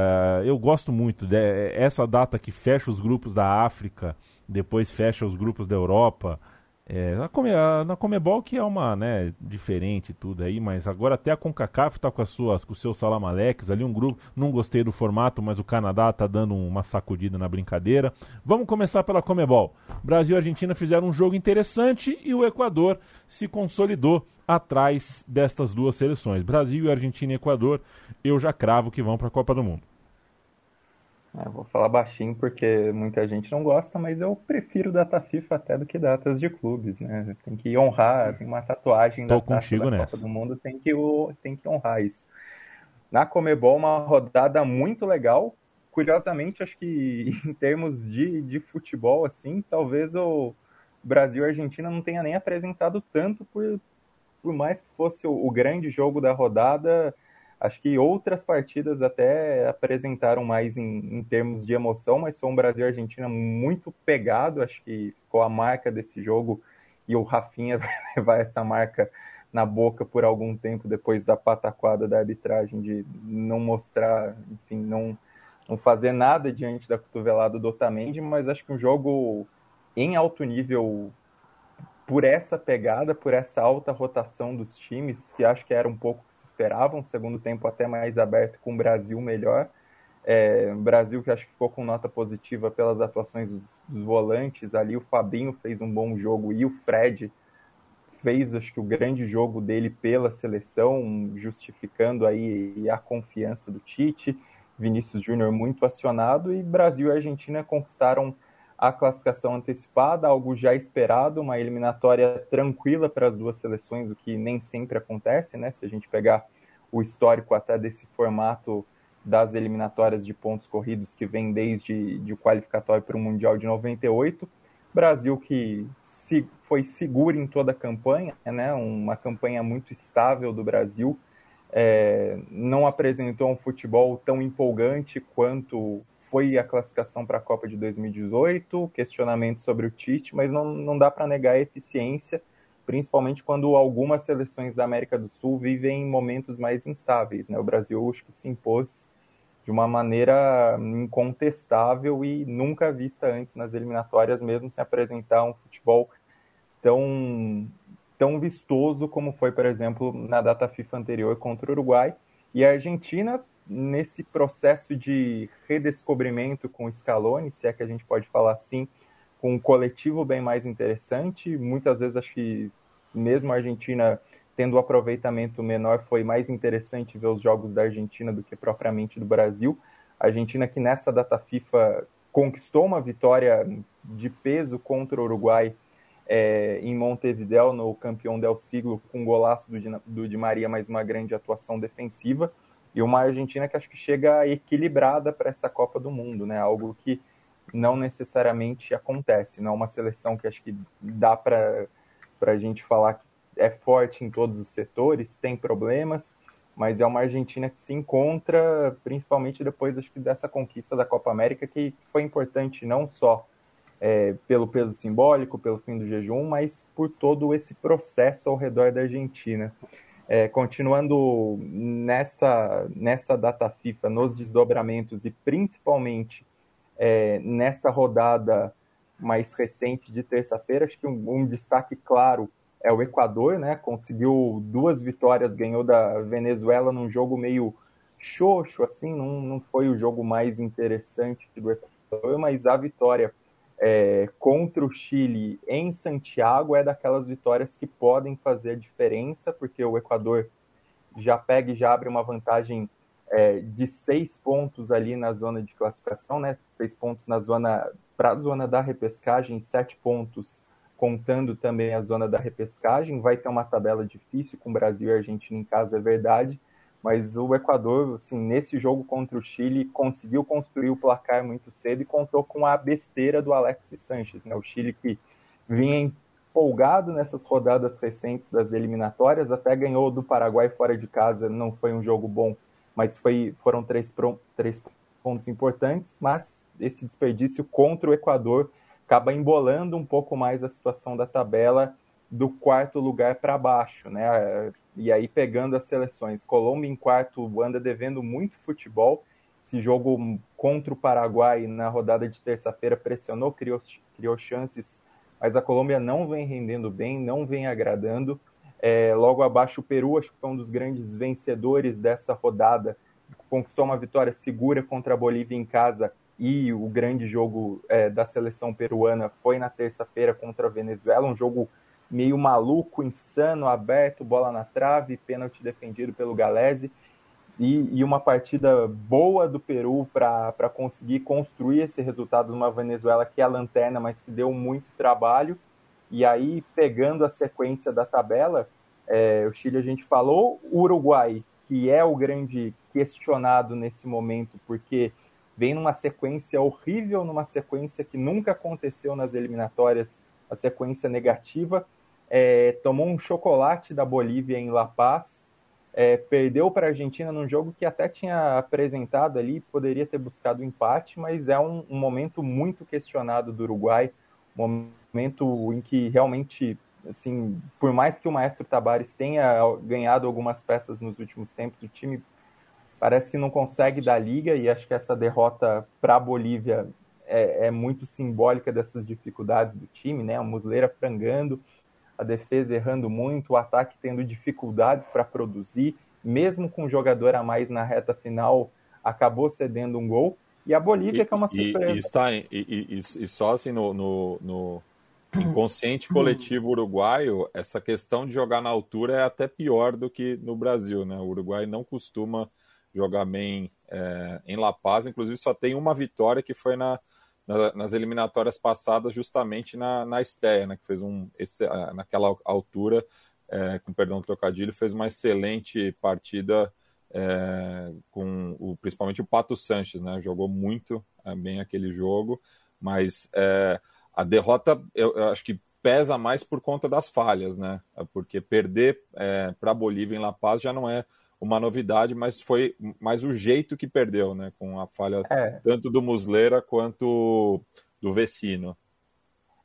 eu gosto muito dessa data que fecha os grupos da África, depois fecha os grupos da Europa. É, na, Come, na Comebol que é uma, né, diferente tudo aí, mas agora até a CONCACAF está com as suas, com os seus salamaleques ali, um grupo, não gostei do formato, mas o Canadá está dando uma sacudida na brincadeira. Vamos começar pela Comebol. Brasil e Argentina fizeram um jogo interessante e o Equador se consolidou atrás destas duas seleções. Brasil, Argentina e Equador, eu já cravo que vão para a Copa do Mundo. É, vou falar baixinho porque muita gente não gosta, mas eu prefiro data FIFA até do que datas de clubes, né? Tem que honrar, tem uma tatuagem Tô da contigo da nessa. Copa do Mundo, tem que, tem que honrar isso. Na Comebol, uma rodada muito legal. Curiosamente, acho que <laughs> em termos de, de futebol, assim, talvez o Brasil e a Argentina não tenha nem apresentado tanto, por, por mais que fosse o, o grande jogo da rodada Acho que outras partidas até apresentaram mais em, em termos de emoção, mas foi um Brasil e Argentina muito pegado. Acho que ficou a marca desse jogo e o Rafinha <laughs> vai levar essa marca na boca por algum tempo depois da pataquada da arbitragem de não mostrar, enfim, não, não fazer nada diante da cotovelada do Otamendi, mas acho que um jogo em alto nível por essa pegada, por essa alta rotação dos times, que acho que era um pouco esperava, um segundo tempo até mais aberto, com o Brasil melhor. É, Brasil que acho que ficou com nota positiva pelas atuações dos, dos, volantes ali. O Fabinho fez um bom jogo e o Fred fez, acho que, o grande jogo dele pela seleção, justificando aí a confiança do Tite. Vinícius Júnior muito acionado e Brasil e Argentina conquistaram a classificação antecipada, algo já esperado, uma eliminatória tranquila para as duas seleções, o que nem sempre acontece, né? Se a gente pegar o histórico até desse formato das eliminatórias de pontos corridos que vem desde de qualificatório para o Mundial de 98. Brasil que se, foi seguro em toda a campanha, né? Uma campanha muito estável do Brasil. é, não apresentou um futebol tão empolgante quanto foi a classificação para a Copa de 2018, questionamento sobre o Tite, mas não, não dá para negar a eficiência, principalmente quando algumas seleções da América do Sul vivem momentos mais instáveis. Né? O Brasil acho que se impôs de uma maneira incontestável e nunca vista antes nas eliminatórias, mesmo sem apresentar um futebol tão, tão vistoso como foi, por exemplo, na data FIFA anterior contra o Uruguai. E a Argentina nesse processo de redescobrimento com o Scaloni, se é que a gente pode falar assim, com um coletivo bem mais interessante. Muitas vezes acho que mesmo a Argentina tendo um aproveitamento menor, foi mais interessante ver os jogos da Argentina do que propriamente do Brasil. A Argentina que nessa data FIFA conquistou uma vitória de peso contra o Uruguai é, em Montevideo, no campeão del siglo, com um golaço do, do Di Maria, mais uma grande atuação defensiva e uma Argentina que acho que chega equilibrada para essa Copa do Mundo, né? Algo que não necessariamente acontece, não é uma seleção que acho que dá para a gente falar que é forte em todos os setores, tem problemas, mas é uma Argentina que se encontra, principalmente depois acho que dessa conquista da Copa América, que foi importante não só é, pelo peso simbólico, pelo fim do jejum, mas por todo esse processo ao redor da Argentina. É, continuando nessa, nessa data FIFA, nos desdobramentos e principalmente é, nessa rodada mais recente de terça-feira, acho que um, um, destaque claro é o Equador, né? Conseguiu duas vitórias, ganhou da Venezuela num jogo meio xoxo, assim, não, não foi o jogo mais interessante do Equador, mas a vitória é, contra o Chile em Santiago é daquelas vitórias que podem fazer a diferença, porque o Equador já pega e já abre uma vantagem é, de seis pontos ali na zona de classificação, né? Seis pontos na zona para a zona da repescagem, sete pontos contando também a zona da repescagem. Vai ter uma tabela difícil com Brasil e Argentina em casa, é verdade, mas o Equador, assim, nesse jogo contra o Chile, conseguiu construir o placar muito cedo e contou com a besteira do Alexis Sanches, né? O Chile que vinha empolgado nessas rodadas recentes das eliminatórias, até ganhou do Paraguai fora de casa, não foi um jogo bom, mas foi, foram três, três pontos importantes, mas esse desperdício contra o Equador acaba embolando um pouco mais a situação da tabela do quarto lugar para baixo, né? E aí pegando as seleções, Colômbia em quarto anda devendo muito futebol. Esse jogo contra o Paraguai na rodada de terça-feira pressionou, criou, criou chances, mas a Colômbia não vem rendendo bem, não vem agradando. É, logo abaixo o Peru, acho que foi um dos grandes vencedores dessa rodada, conquistou uma vitória segura contra a Bolívia em casa e o grande jogo é, da seleção peruana foi na terça-feira contra a Venezuela, um jogo meio maluco, insano, aberto, bola na trave, pênalti defendido pelo Galese. E, e uma partida boa do Peru para conseguir construir esse resultado numa Venezuela que é a lanterna, mas que deu muito trabalho. E aí, pegando a sequência da tabela, é, o Chile a gente falou, o Uruguai, que é o grande questionado nesse momento, porque vem numa sequência horrível, numa sequência que nunca aconteceu nas eliminatórias, a sequência negativa, é, tomou um chocolate da Bolívia em La Paz, é, perdeu para a Argentina num jogo que até tinha apresentado ali, poderia ter buscado empate, mas é um, um momento muito questionado do Uruguai, um momento em que realmente, assim, por mais que o Maestro Tabares tenha ganhado algumas peças nos últimos tempos, o time parece que não consegue dar liga e acho que essa derrota para a Bolívia é, é, muito simbólica dessas dificuldades do time, né? A Muslera frangando, a defesa errando muito, o ataque tendo dificuldades para produzir, mesmo com um jogador a mais na reta final, acabou cedendo um gol. E a Bolívia, e, que é uma surpresa. E, está, e, e, e, só assim no, no, no <coughs> inconsciente coletivo uruguaio, essa questão de jogar na altura é até pior do que no Brasil, né? O Uruguai não costuma jogar bem é, em La Paz, inclusive só tem uma vitória que foi na, na, nas eliminatórias passadas, justamente na, na Estéia, né, que fez um, esse, naquela altura, é, com perdão do trocadilho, fez uma excelente partida é, com o, principalmente o Pato Sanches, né, jogou muito é, bem aquele jogo, mas é, a derrota eu, eu, acho que pesa mais por conta das falhas, né, porque perder é, para a Bolívia em La Paz já não é uma novidade, mas foi mais o jeito que perdeu, né? Com a falha é. tanto do Muslera quanto do Vecino.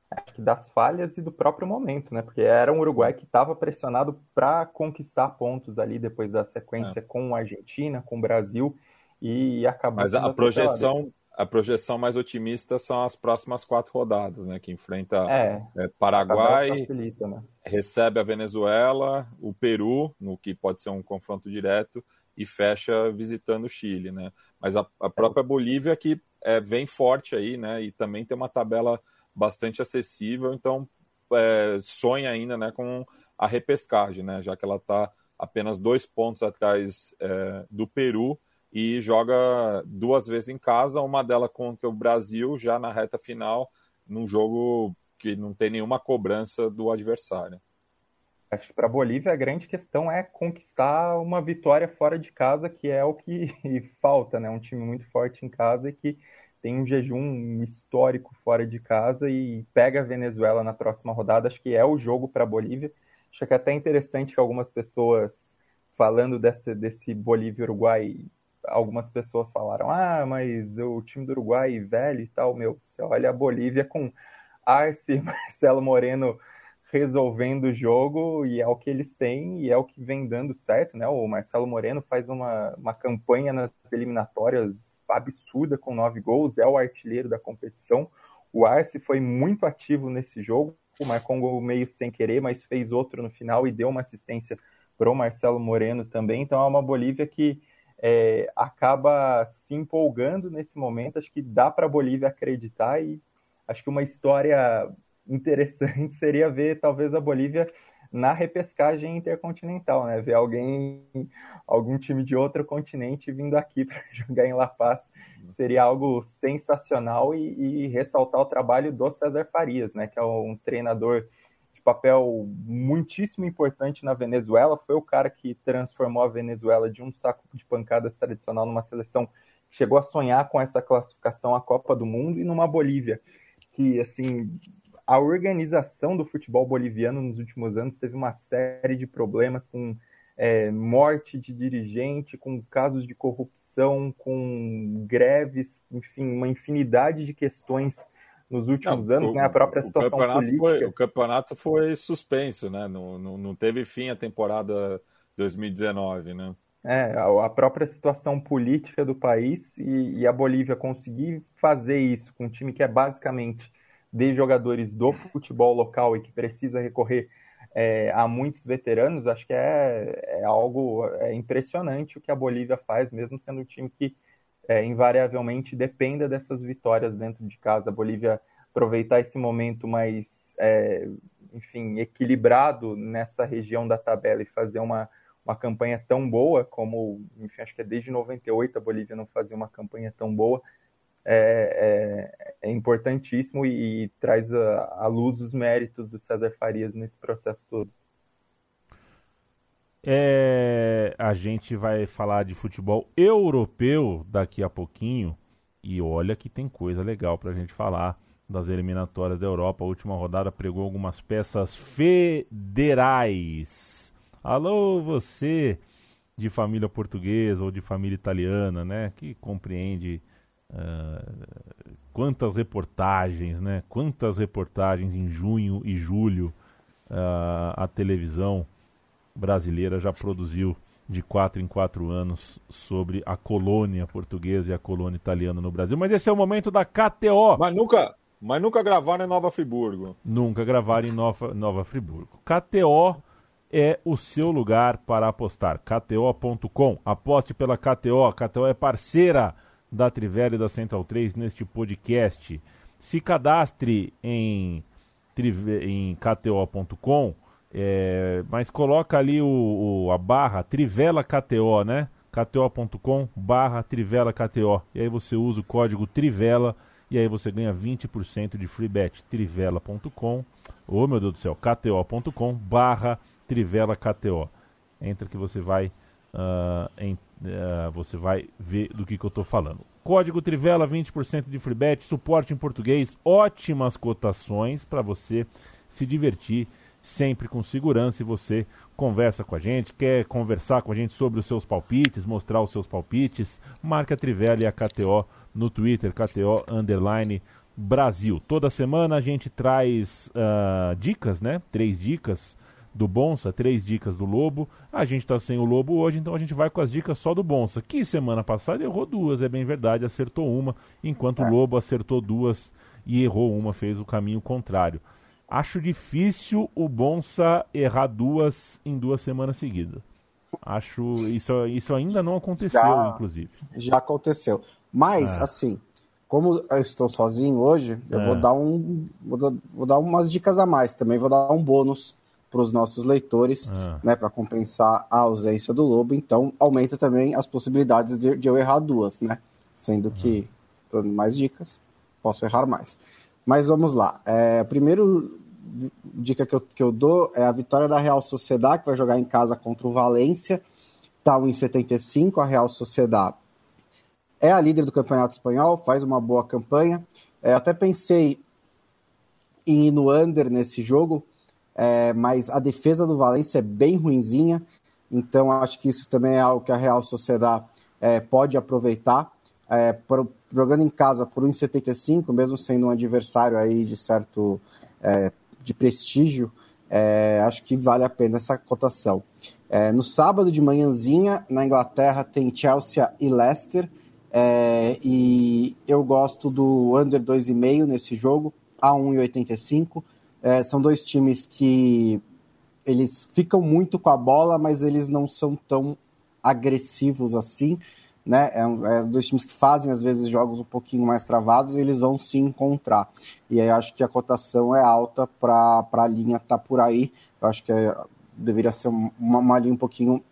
Acho que das falhas e do próprio momento, né? Porque era um Uruguai que estava pressionado para conquistar pontos ali depois da sequência é. com a Argentina, com o Brasil e acabou. Mas a projeção, a projeção mais otimista são as próximas quatro rodadas, né? Que enfrenta é, é, Paraguai, facilita, né? recebe a Venezuela, o Peru, no que pode ser um confronto direto, e fecha visitando o Chile, né? Mas a, a própria Bolívia que é, vem forte aí, né? E também tem uma tabela bastante acessível, então é, sonha ainda, né? Com a repescagem, né? Já que ela está apenas dois pontos atrás é, do Peru e joga duas vezes em casa, uma delas contra o Brasil, já na reta final, num jogo que não tem nenhuma cobrança do adversário. Acho que para a Bolívia a grande questão é conquistar uma vitória fora de casa, que é o que <laughs> falta, né? Um time muito forte em casa e que tem um jejum histórico fora de casa e pega a Venezuela na próxima rodada. Acho que é o jogo para a Bolívia. Acho que é até interessante que algumas pessoas falando desse, desse Bolívia-Uruguai algumas pessoas falaram: ah, mas o time do Uruguai velho e tal, meu, você olha a Bolívia com Arce, <laughs> Marcelo Moreno resolvendo o jogo e é o que eles têm e é o que vem dando certo, né? O Marcelo Moreno faz uma, uma campanha nas eliminatórias absurda com nove gols, é o artilheiro da competição. O Arce foi muito ativo nesse jogo, marcou um gol meio sem querer, mas fez outro no final e deu uma assistência para o Marcelo Moreno também. Então é uma Bolívia que é, acaba se empolgando nesse momento. Acho que dá para a Bolívia acreditar e acho que uma história interessante <laughs> seria ver talvez a Bolívia na repescagem intercontinental, né? Ver alguém, algum time de outro continente vindo aqui para <laughs> jogar em La Paz seria algo sensacional e, e, ressaltar o trabalho do César Farias, né? Que é um treinador papel muitíssimo importante na Venezuela, foi o cara que transformou a Venezuela de um saco de pancadas tradicional numa seleção que chegou a sonhar com essa classificação à Copa do Mundo e numa Bolívia que, assim, a organização do futebol boliviano nos últimos anos teve uma série de problemas com é, morte de dirigente, com casos de corrupção, com greves, enfim, uma infinidade de questões nos últimos não, anos, o, né? A própria situação política. Foi, o campeonato foi suspenso, né? Não, não, não teve fim a temporada 2019, né? É, a própria situação política do país e, e, a Bolívia conseguir fazer isso com um time que é basicamente de jogadores do futebol local e que precisa recorrer é, a muitos veteranos, acho que é, é algo é impressionante o que a Bolívia faz, mesmo sendo um time que é, invariavelmente dependa dessas vitórias dentro de casa. A Bolívia aproveitar esse momento mais, é, enfim, equilibrado nessa região da tabela e fazer uma, uma campanha tão boa como, enfim, acho que é desde 98 a Bolívia não fazia uma campanha tão boa, é, é, é importantíssimo e, e traz à luz os méritos do César Farias nesse processo todo. É, a gente vai falar de futebol europeu daqui a pouquinho. E olha que tem coisa legal pra gente falar das eliminatórias da Europa. A última rodada pregou algumas peças federais. Alô, você de família portuguesa ou de família italiana, né? Que compreende uh, quantas reportagens, né? Quantas reportagens em junho e julho uh, a televisão brasileira já produziu de quatro em quatro anos sobre a colônia portuguesa e a colônia italiana no Brasil. Mas esse é o momento da KTO. Mas nunca, mas nunca gravaram em Nova Friburgo. Nunca gravaram em Nova, Nova Friburgo. KTO é o seu lugar para apostar. KTO.com. Aposte pela KTO. A KTO é parceira da Trivela e da Central 3 neste podcast. Se cadastre em, em KTO.com é, mas coloca ali o, o, a barra Trivela KTO, né? kto.com barra Trivela KTO. E aí você usa o código Trivela e aí você ganha 20% de free bet. Trivela.com, oh meu Deus do céu, kto.com barra Trivela KTO. Entra que você vai, uh, em, uh, você vai ver do que, que eu estou falando. Código Trivela, 20% de free bet, suporte em português, ótimas cotações para você se divertir sempre com segurança e você conversa com a gente, quer conversar com a gente sobre os seus palpites, mostrar os seus palpites, marca a Trivela e a KTO no Twitter, KTO Underline Brasil. Toda semana a gente traz uh, dicas, né? Três dicas do Bonsa, três dicas do Lobo. A gente está sem o Lobo hoje, então a gente vai com as dicas só do Bonsa, que semana passada errou duas, é bem verdade, acertou uma, enquanto é. o Lobo acertou duas e errou uma, fez o caminho contrário. Acho difícil o Bonsa errar duas em duas semanas seguidas. Acho isso, isso ainda não aconteceu, já, inclusive. Já aconteceu. Mas, ah. assim, como eu estou sozinho hoje, eu é. vou dar um. Vou dar, vou dar, umas dicas a mais. Também vou dar um bônus para os nossos leitores, é. né? Para compensar a ausência do lobo. Então, aumenta também as possibilidades de, de eu errar duas, né? Sendo que, é. dando mais dicas, posso errar mais. Mas vamos lá. É, a primeira dica que eu, que eu dou é a vitória da Real Sociedade, que vai jogar em casa contra o Valência. Está 1,75 a Real Sociedade. É a líder do Campeonato Espanhol, faz uma boa campanha. É, até pensei em ir no under nesse jogo, é, mas a defesa do Valência é bem ruinzinha, então acho que isso também é algo que a Real Sociedade é, pode aproveitar. É, por, jogando em casa por 1,75, mesmo sendo um adversário aí de certo é, de prestígio, é, acho que vale a pena essa cotação. É, no sábado de manhãzinha, na Inglaterra, tem Chelsea e Leicester, é, e eu gosto do under 2,5 nesse jogo, a 1,85. É, são dois times que eles ficam muito com a bola, mas eles não são tão agressivos assim né? É, é dois times que fazem às vezes jogos um pouquinho mais travados e eles vão se encontrar. E aí acho que a cotação é alta para a linha tá por aí. Eu acho que é, deveria ser uma, uma linha um pouquinho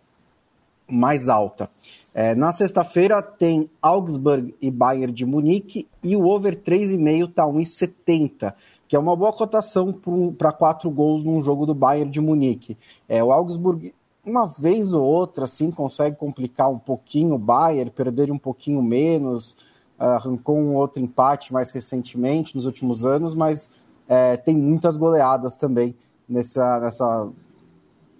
mais alta. É, na sexta-feira tem Augsburg e Bayern de Munique e o over 3,5 está 1,70, que é uma boa cotação para quatro gols num jogo do Bayern de Munique. É, o Augsburg uma vez ou outra, assim, consegue complicar um pouquinho o Bayern, perder um pouquinho menos, arrancou um outro empate mais recentemente, nos últimos anos, mas é, tem muitas goleadas também nessa, nessa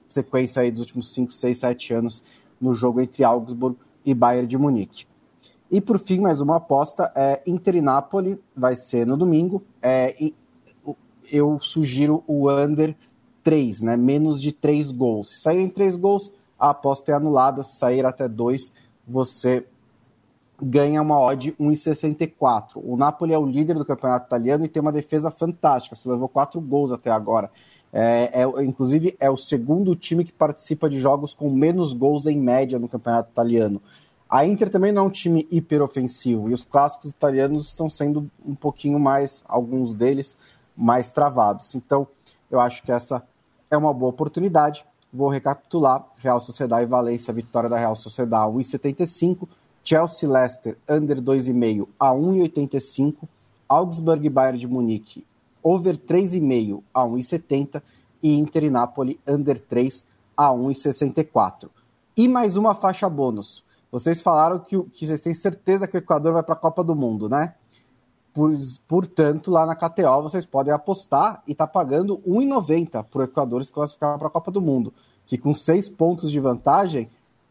sequência aí dos últimos 5, 6, 7 anos no jogo entre Augsburg e Bayern de Munique. E por fim, mais uma aposta, é Inter e Napoli, vai ser no domingo. É, eu sugiro o under 3, né? Menos de 3 gols. Se saírem 3 gols, a aposta é anulada. Se sair até 2, você ganha uma odd 1,64. O Napoli é o líder do campeonato italiano e tem uma defesa fantástica. Se levou 4 gols até agora. É, é, inclusive, é o segundo time que participa de jogos com menos gols em média no campeonato italiano. A Inter também não é um time hiperofensivo e os clássicos italianos estão sendo um pouquinho mais, alguns deles, mais travados. Então, eu acho que essa é uma boa oportunidade. Vou recapitular: Real Sociedade e Valência, vitória da Real Sociedade 1,75. Chelsea Leicester, under 2,5 a 1,85. Augsburg Bayern de Munique, over 3,5 a 1,70. E Inter e Napoli, under 3 a 1,64. E mais uma faixa bônus. Vocês falaram que, que vocês têm certeza que o Equador vai para a Copa do Mundo, né? Portanto, lá na KTO vocês podem apostar e tá pagando 1,90 para o Equador se classificar para a Copa do Mundo, que com seis pontos de vantagem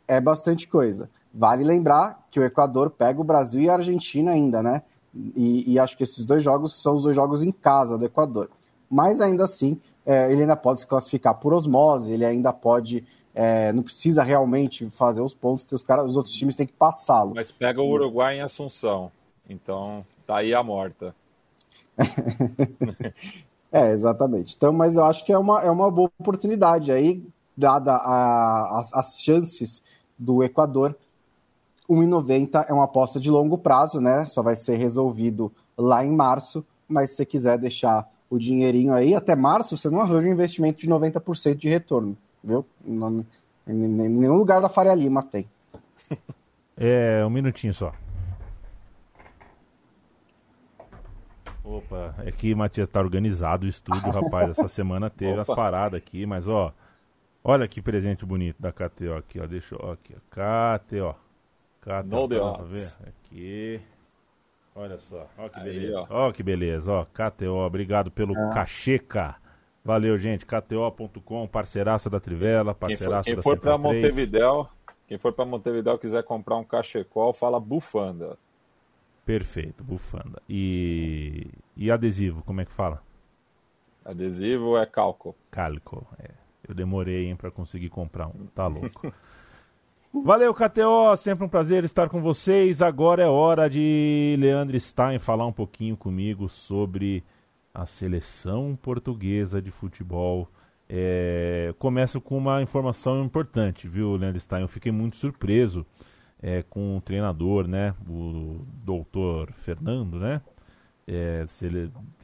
é bastante coisa. Vale lembrar que o Equador pega o Brasil e a Argentina ainda, né? E, e acho que esses dois jogos são os dois jogos em casa do Equador. Mas ainda assim, é, ele ainda pode se classificar por osmose, ele ainda pode. É, não precisa realmente fazer os pontos, os, cara, os outros times têm que passá-lo. Mas pega o Uruguai em Assunção. Então, Tá aí a morta. <laughs> é, exatamente. Então, mas eu acho que é uma, é uma boa oportunidade aí, dada a, as, as chances do Equador. 1,90 é uma aposta de longo prazo, né? Só vai ser resolvido lá em março, mas se você quiser deixar o dinheirinho aí até março, você não arranja um investimento de 90% de retorno, viu? Não, em nenhum lugar da Faria Lima tem. <laughs> É, um minutinho só. Opa, é que Matias tá organizado o estúdio, <laughs> rapaz. Essa semana teve Opa. as paradas aqui, mas ó, olha que presente bonito da KTO aqui, ó. Deixa eu, aqui, ó. KTO. KTO, no tá ver? Aqui. Olha só, ó que beleza. Aí, ó. ó. que beleza, ó. KTO, obrigado pelo ah. cacheca. Valeu, gente. KTO.com, parceiraça da Trivela, parceiraça quem da for, quem for para Montevidéu, quem for para Montevidéu quiser comprar um cachecol, fala bufanda. Perfeito, bufanda. E, e adesivo, como é que fala? Adesivo é calco. Calco, é. Eu demorei, hein, para conseguir comprar um. Tá louco. <laughs> Valeu, KTO. Sempre um prazer estar com vocês. Agora é hora de Leandro Stein falar um pouquinho comigo sobre a seleção portuguesa de futebol. É, começo com uma informação importante, viu, Leandro Stein? Eu fiquei muito surpreso é, com o treinador, né? O doutor Fernando, né? É,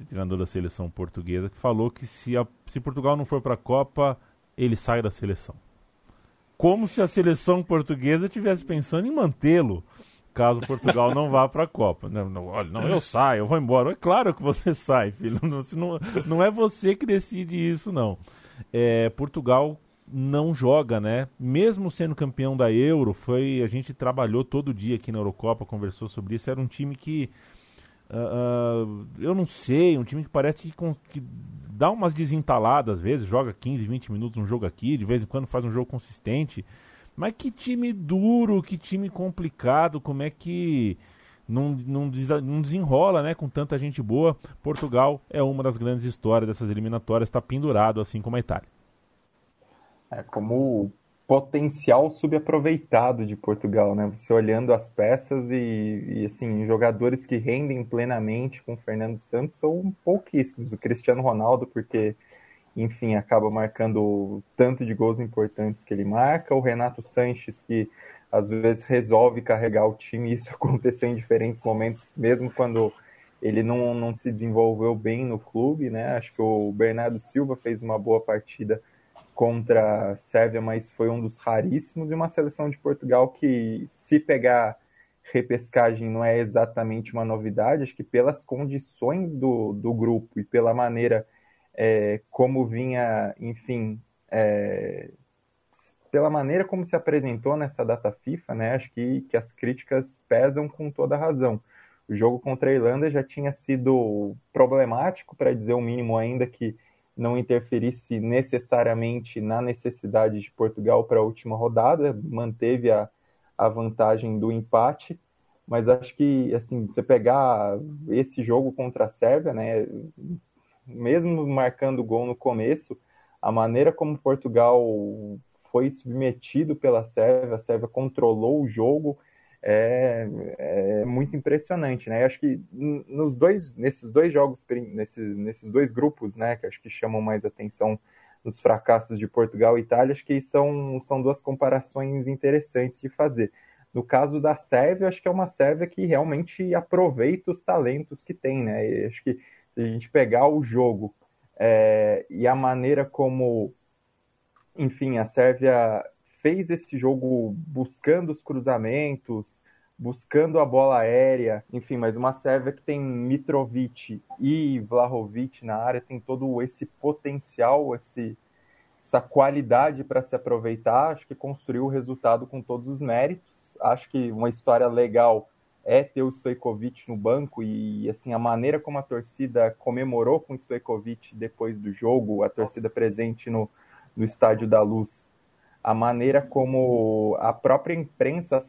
treinador da seleção portuguesa, que falou que se, a, se Portugal não for para a Copa, ele sai da seleção. Como se a seleção portuguesa estivesse pensando em mantê-lo caso Portugal não vá para a Copa. Não, não, olha, não, eu saio, eu vou embora. É claro que você sai, filho. <laughs> Não, não, não é você que decide isso, não. É, Portugal não joga, né? Mesmo sendo campeão da Euro, foi a gente trabalhou todo dia aqui na Eurocopa, conversou sobre isso. Era um time que uh, uh, eu não sei, um time que parece que, que, dá umas desentaladas às vezes, joga 15, 20 minutos um jogo aqui, de vez em quando faz um jogo consistente. Mas que time duro, que time complicado, como é que não, não, não desenrola né, com tanta gente boa? Portugal é uma das grandes histórias dessas eliminatórias, está pendurado assim como a Itália. É como potencial subaproveitado de Portugal, né? Você olhando as peças e, e, assim, jogadores que rendem plenamente com o Fernando Santos são pouquíssimos. O Cristiano Ronaldo, porque enfim, acaba marcando tanto de gols importantes que ele marca. O Renato Sanches, que às vezes resolve carregar o time, isso <laughs> aconteceu em diferentes momentos, mesmo quando ele não, não se desenvolveu bem no clube, né? Acho que o Bernardo Silva fez uma boa partida contra a Sérvia, mas foi um dos raríssimos, e uma seleção de Portugal que, se pegar repescagem, não é exatamente uma novidade, acho que pelas condições do, do grupo e pela maneira é, como vinha, enfim, é, pela maneira como se apresentou nessa data FIFA, né, acho que, que as críticas pesam com toda razão. O jogo contra a Irlanda já tinha sido problemático, para dizer o mínimo, ainda que não interferisse necessariamente na necessidade de Portugal para a última rodada, manteve a, a vantagem do empate, mas acho que, assim, você pegar esse jogo contra a Sérvia, né, mesmo marcando gol no começo, a maneira como Portugal foi submetido pela Sérvia, a Sérvia controlou o jogo, é, é muito impressionante, né? Acho que nos dois, nesses dois jogos, nesses, nesses dois grupos, né, que acho que chamam mais atenção nos fracassos de Portugal e Itália, acho que são, são duas comparações interessantes de fazer. No caso da Sérvia, acho que é uma Sérvia que realmente aproveita os talentos que tem, né? E acho que se a gente pegar o jogo é, e a maneira como, enfim, a Sérvia fez esse jogo buscando os cruzamentos, buscando a bola aérea, enfim, mas uma Sérvia que tem Mitrovic e Vlahovic na área, tem todo esse potencial, esse, essa qualidade para se aproveitar, acho que construiu o resultado com todos os méritos. Acho que uma história legal é ter o Stojkovic no banco e assim a maneira como a torcida comemorou com o Stojkovic depois do jogo, a torcida presente no, no Estádio da Luz, a maneira como a própria imprensa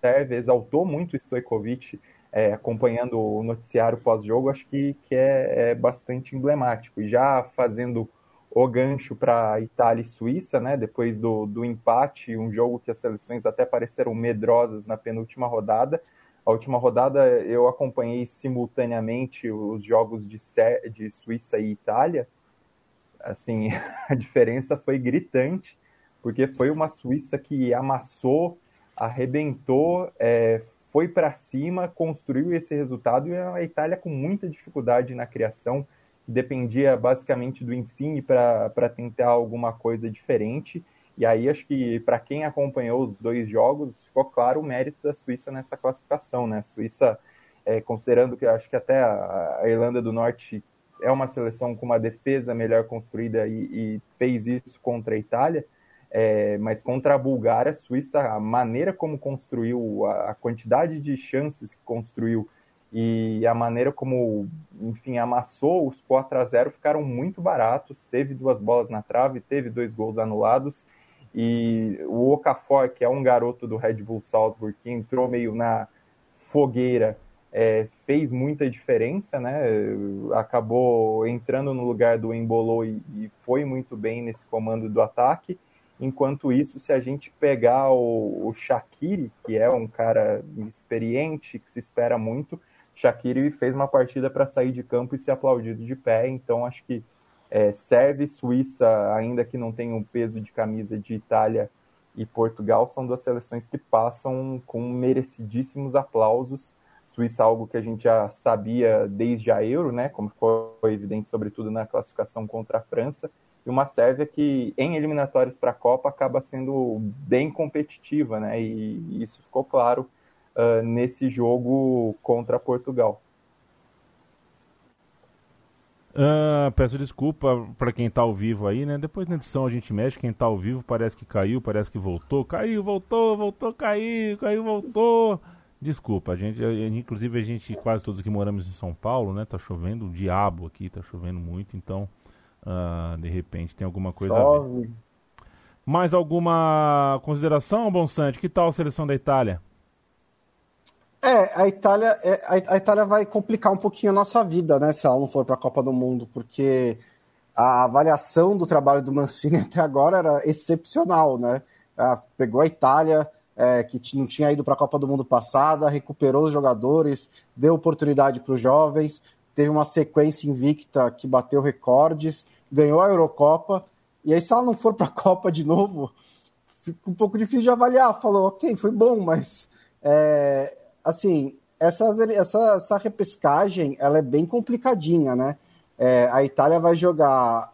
serve exaltou muito Stojkovic é, acompanhando o noticiário pós-jogo, acho que, que é, é, bastante emblemático. E já fazendo o gancho para Itália e Suíça, né, depois do, do empate, um jogo que as seleções até pareceram medrosas na penúltima rodada, a última rodada eu acompanhei simultaneamente os jogos de, de Suíça e Itália. Assim, <laughs> a diferença foi gritante, porque foi uma Suíça que amassou, arrebentou, é, foi para cima, construiu esse resultado. E a Itália com muita dificuldade na criação, dependia basicamente do ensino para tentar alguma coisa diferente. E aí acho que para quem acompanhou os dois jogos, ficou claro o mérito da Suíça nessa classificação, né? A Suíça, é, considerando que acho que até a, Irlanda do Norte é uma seleção com uma defesa melhor construída e, e fez isso contra a Itália, é, mas contra a Bulgária, a Suíça, a maneira como construiu, a, a quantidade de chances que construiu e a maneira como enfim, amassou os 4 a 0 ficaram muito baratos. Teve duas bolas na trave, teve dois gols anulados. E o Okafor, que é um garoto do Red Bull Salzburg, que entrou meio na fogueira, é, fez muita diferença, né? Acabou entrando no lugar do Embolo e, e foi muito bem nesse comando do ataque. Enquanto isso, se a gente pegar o, o Shaqiri, que é um cara experiente, que se espera muito, Shaqiri fez uma partida para sair de campo e ser aplaudido de pé. Então, acho que é, serve Suíça, ainda que não tenha o peso de camisa de Itália e Portugal, são duas seleções que passam com merecidíssimos aplausos. Suíça, algo que a gente já sabia desde a Euro, né? Como foi evidente, sobretudo na classificação contra a França e uma Sérvia que em eliminatórias para a Copa acaba sendo bem competitiva, né? E isso ficou claro uh, nesse jogo contra Portugal. Uh, peço desculpa para quem está ao vivo aí, né? Depois na edição a gente mexe, quem está ao vivo parece que caiu, parece que voltou, caiu, voltou, voltou, caiu, caiu, voltou. Desculpa, a gente, inclusive a gente quase todos que moramos em São Paulo, né? Tá chovendo o diabo aqui, tá chovendo muito, então Uh, de repente tem alguma coisa a ver. Mais alguma consideração, Bonsante? Que tal a seleção da Itália? É, a Itália, é, a Itália vai complicar um pouquinho a nossa vida, né? Se ela não for para a Copa do Mundo, porque a avaliação do trabalho do Mancini <laughs> até agora era excepcional, né? Ela pegou a Itália, é, que não tinha ido para a Copa do Mundo passada, recuperou os jogadores, deu oportunidade para os jovens, teve uma sequência invicta que bateu recordes, ganhou a Eurocopa, e aí se ela não for para a <laughs> Copa de novo, fica um pouco difícil de avaliar. Falou, ok, foi bom, mas é, assim, essa, essa, essa repescagem ela é bem complicadinha, né? É, a Itália vai jogar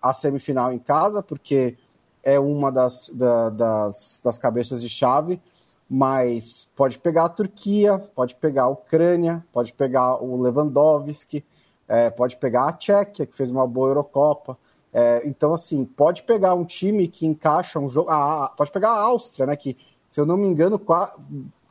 a semifinal em casa, porque é uma das, da, das, das cabeças de chave mas pode pegar a Turquia, pode pegar a Ucrânia, pode pegar o Lewandowski, é, pode pegar a Tchequia, que fez uma boa Eurocopa. É, então, assim, pode pegar um time que encaixa um jogo. Ah, pode pegar a Áustria, né? Que, se eu não me engano,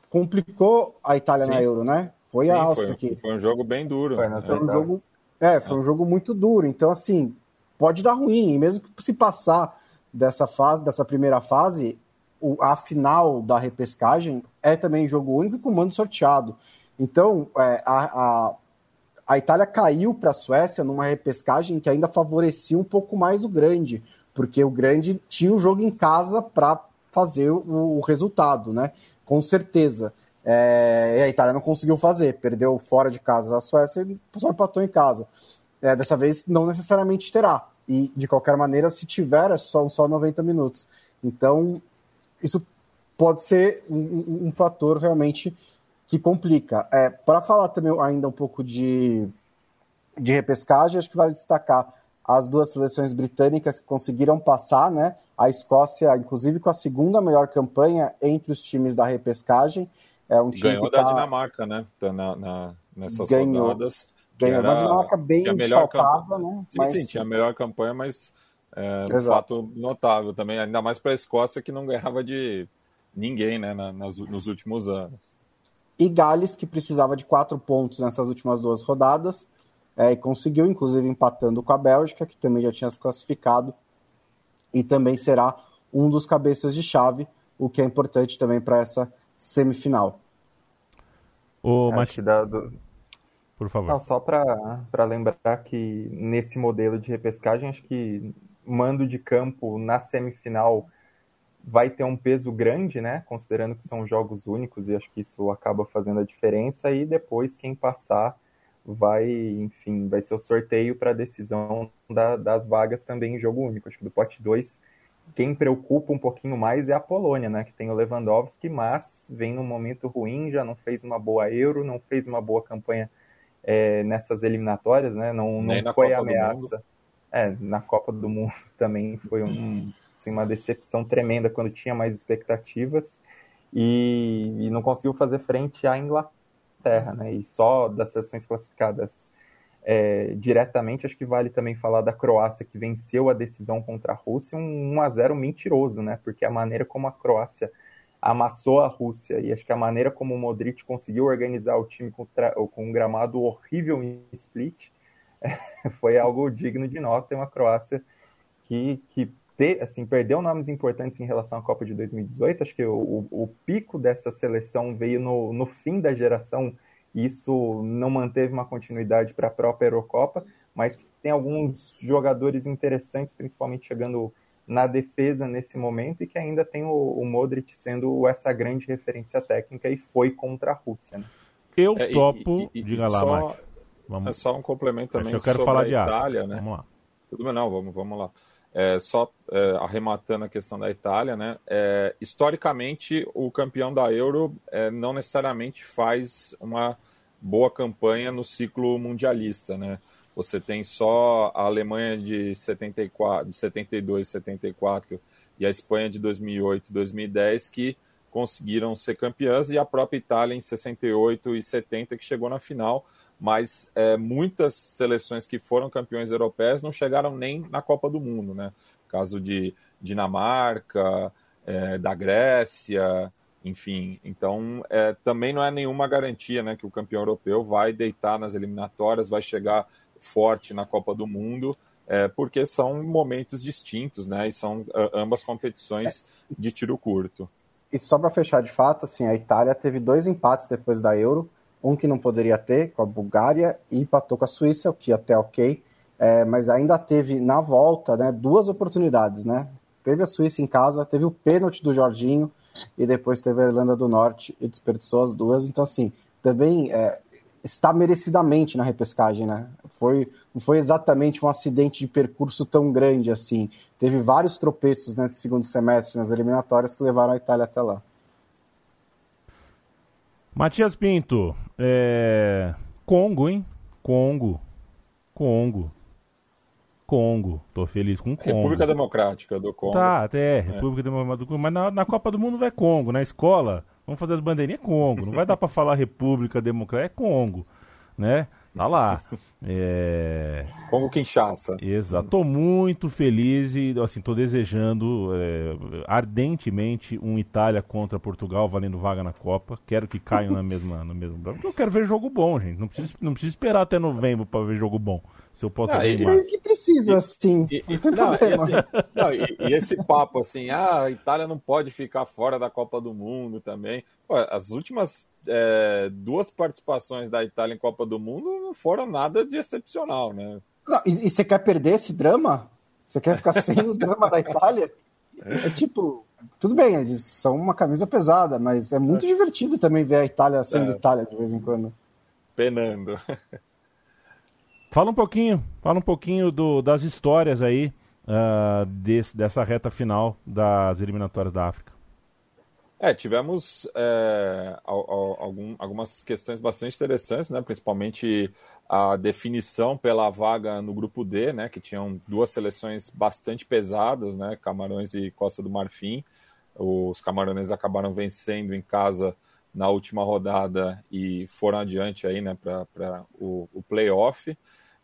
complicou a Itália Sim. na Euro, né? Foi Sim, a Áustria foi, que. Foi um jogo bem duro. Foi, foi um jogo, é, foi um jogo muito duro. Então, assim, pode dar ruim. E mesmo que se passar dessa fase, dessa primeira fase, o, a final da repescagem é também jogo único com mando sorteado. Então, é, a, a, a, Itália caiu para a Suécia numa repescagem que ainda favorecia um pouco mais o grande, porque o grande tinha o jogo em casa para fazer o, o, resultado, né? Com certeza. É, e a Itália não conseguiu fazer, perdeu fora de casa a Suécia e só empatou em casa. É, dessa vez não necessariamente terá. E de qualquer maneira, se tiver, é só, só 90 minutos. Então, isso pode ser um, um fator realmente que complica. É, Para falar também ainda um pouco de, de repescagem, acho que vale destacar as duas seleções britânicas que conseguiram passar, né? A Escócia, inclusive, com a segunda melhor campanha entre os times da repescagem. É um time ganhou da tá... Dinamarca, né? Na, na, nessas ganhou, rodadas. Ganhou era, uma Dinamarca bem desfalcada, né? Sim, mas... sim, tinha a melhor campanha, mas é um fato notável também, ainda mais para a Escócia que não ganhava de ninguém né, na, nas, nos últimos anos. E Gales, que precisava de quatro pontos nessas últimas duas rodadas, é, e conseguiu, inclusive empatando com a Bélgica, que também já tinha se classificado, e também será um dos cabeças de chave, o que é importante também para essa semifinal. O Mati... do... Por favor. Não, só para lembrar que nesse modelo de repescagem, acho que mando de campo na semifinal vai ter um peso grande, né? Considerando que são jogos únicos e acho que isso acaba fazendo a diferença. E depois quem passar vai, enfim, vai ser o sorteio para a decisão da, das vagas também em jogo único. Acho que do pote 2, quem preocupa um pouquinho mais é a Polônia, né? Que tem o Lewandowski, mas vem num momento ruim, já não fez uma boa Euro, não fez uma boa campanha é, nessas eliminatórias, né? Não, não foi ameaça é, na Copa do Mundo <laughs> também foi um, assim, uma decepção tremenda quando tinha mais expectativas e, e, não conseguiu fazer frente à Inglaterra, né? E só das seleções classificadas é, diretamente, acho que vale também falar da Croácia, que venceu a decisão contra a Rússia, um 1 a 0 mentiroso, né? Porque a maneira como a Croácia amassou a Rússia. E acho que a maneira como o Modric conseguiu organizar o time com, com um gramado horrível em split <laughs> foi algo digno de nota. Uma Croácia que, que ter, assim, perdeu nomes importantes em relação à Copa de 2018. Acho que o, o, o pico dessa seleção veio no, no fim da geração. E isso não manteve uma continuidade para a própria Eurocopa, mas tem alguns jogadores interessantes, principalmente chegando na defesa nesse momento e que ainda tem o, o Modric sendo essa grande referência técnica e foi contra a Rússia. Né? Eu é, topo, e, e, diga lá, só, Vamos... É só um complemento também eu quero falar de Itália, né? Vamos lá. Tudo bem, não, vamos, vamos lá. É, só é, arrematando a questão da Itália, né? É, historicamente, o campeão da Euro é, não necessariamente faz uma boa campanha no ciclo mundialista, né? Você tem só a Alemanha de, 74, de 72, 74 e a Espanha de 2008 e 2010 que conseguiram ser campeãs e a própria Itália em 68 e 70 que chegou na final, mas é, muitas seleções que foram campeões europeias não chegaram nem na Copa do Mundo, né? Caso de Dinamarca, é, da Grécia, enfim. Então, é, também não é nenhuma garantia né, que o campeão europeu vai deitar nas eliminatórias, vai chegar forte na Copa do Mundo, é, porque são momentos distintos, né? E são ambas competições de tiro curto. E só para fechar de fato, assim, a Itália teve dois empates depois da Euro, um que não poderia ter com a Bulgária e empatou com a Suíça, o que até ok, é, mas ainda teve na volta, né, duas oportunidades, né? Teve a Suíça em casa, teve o pênalti do Jorginho e depois teve a Irlanda do Norte e desperdiçou as duas. Então, assim, também é, está merecidamente na repescagem, né? Foi, não foi exatamente um acidente de percurso tão grande assim. Teve vários tropeços nesse segundo semestre, nas eliminatórias, que levaram a Itália até lá. Matias Pinto, é... Congo, hein? Congo. Congo. Congo. Tô feliz com Congo. República Democrática do Congo. Tá, até, é. República Democrática do Congo. Mas na, na Copa do Mundo vai Congo. Na escola, Vamos fazer as bandeirinhas Congo. Não vai dar para falar República Democrática, é Congo, né? Tá lá. <laughs> É... Congo Kinshasa. Exato. Tô muito feliz e assim tô desejando é, ardentemente um Itália contra Portugal valendo vaga na Copa. Quero que caiam na mesma no mesmo. Eu quero ver jogo bom, gente. Não precisa, não precisa esperar até novembro para ver jogo bom se eu posso ah, animar. que precisa, sim. E, e, não, e, assim, não, e, esse papo assim, ah, a Itália não pode ficar fora da Copa do Mundo também. Pô, as últimas é, duas participações da Itália em Copa do Mundo não foram nada de excepcional, né? Não, e, você quer perder esse drama? Você quer ficar sem o drama da Itália? É tipo, tudo bem, eles são uma camisa pesada, mas é muito é. divertido também ver a Itália sendo é. Itália de vez em quando. Penando. Fala um pouquinho, fala um pouquinho do, das histórias aí uh, desse, dessa reta final das eliminatórias da África. É, tivemos é, algum, algumas questões bastante interessantes, né? principalmente a definição pela vaga no grupo D, né? que tinham duas seleções bastante pesadas, né? Camarões e Costa do Marfim. Os camarões acabaram vencendo em casa na última rodada e foram adiante aí, né, para o, o playoff.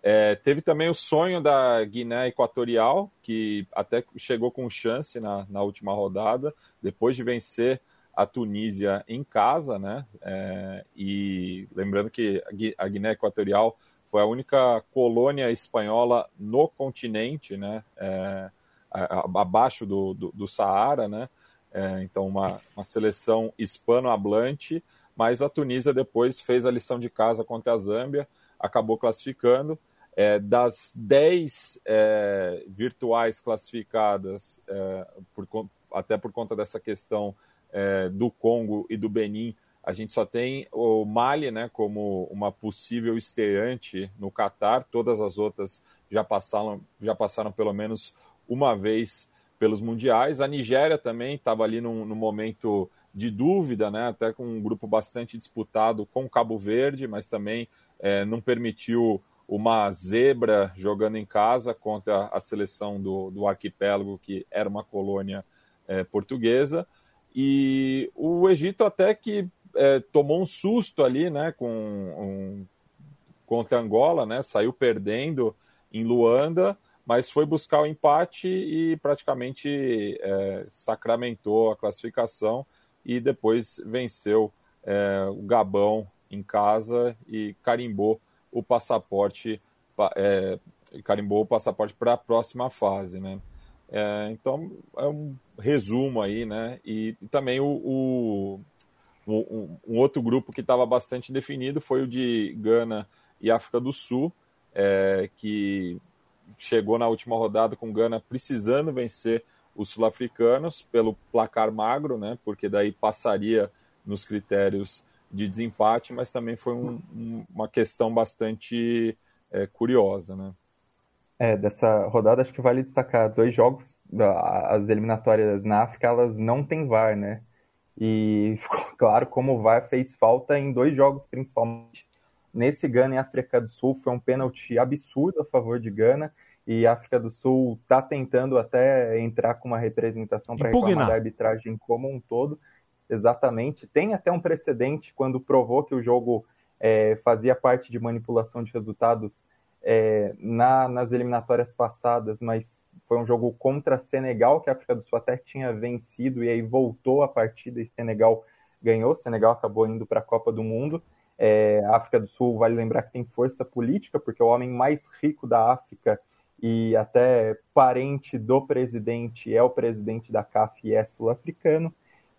É, teve também o sonho da Guiné Equatorial, que até chegou com chance na, na última rodada, depois de vencer a Tunísia em casa, né? É, e lembrando que a Guiné Equatorial foi a única colônia espanhola no continente, né? É, abaixo do, do, do, Saara, né? É, então, uma, uma seleção hispano-hablante, mas a Tunísia depois fez a lição de casa contra a Zâmbia, acabou classificando é, das 10 é, virtuais classificadas, é, por, até por conta dessa questão é, do Congo e do Benin, a gente só tem o Mali né, como uma possível estreante no Catar, todas as outras já passaram, já passaram pelo menos uma vez pelos mundiais. A Nigéria também estava ali num, num, momento de dúvida, né, até com um grupo bastante disputado com Cabo Verde, mas também é, não permitiu uma zebra jogando em casa contra a seleção do, do arquipélago, que era uma colônia é, portuguesa. E o Egito até que é, tomou um susto ali, né, com um, contra Angola, né, saiu perdendo em Luanda, mas foi buscar o empate e praticamente é, sacramentou a classificação e depois venceu é, o Gabão em casa e carimbou o passaporte é, carimbou o passaporte para a próxima fase, né? É, então é um resumo aí, né? E, e também o, o um, um, outro grupo que estava bastante definido foi o de Gana e África do Sul, é, que chegou na última rodada com Gana precisando vencer os sul-africanos pelo placar magro, né? Porque daí passaria nos critérios de desempate, mas também foi um, um, uma questão bastante é, curiosa, né? É, dessa rodada acho que vale destacar dois jogos, as eliminatórias na África, elas não têm VAR, né? E <laughs> ficou claro como o VAR fez falta em dois jogos, principalmente. Nesse Gana e África do Sul foi um pênalti absurdo a favor de Gana e a África do Sul está tentando até entrar com uma representação para reclamar da arbitragem como um todo. Exatamente. Tem até um precedente quando provou que o jogo é, fazia parte de manipulação de resultados é, na, nas eliminatórias passadas, mas foi um jogo contra Senegal, que a África do Sul até tinha vencido, e aí voltou a partida e Senegal ganhou. Senegal acabou indo para a Copa do Mundo. É, a África do Sul, vale lembrar que tem força política, porque o homem mais rico da África e até parente do presidente é o presidente da CAF e é sul-africano.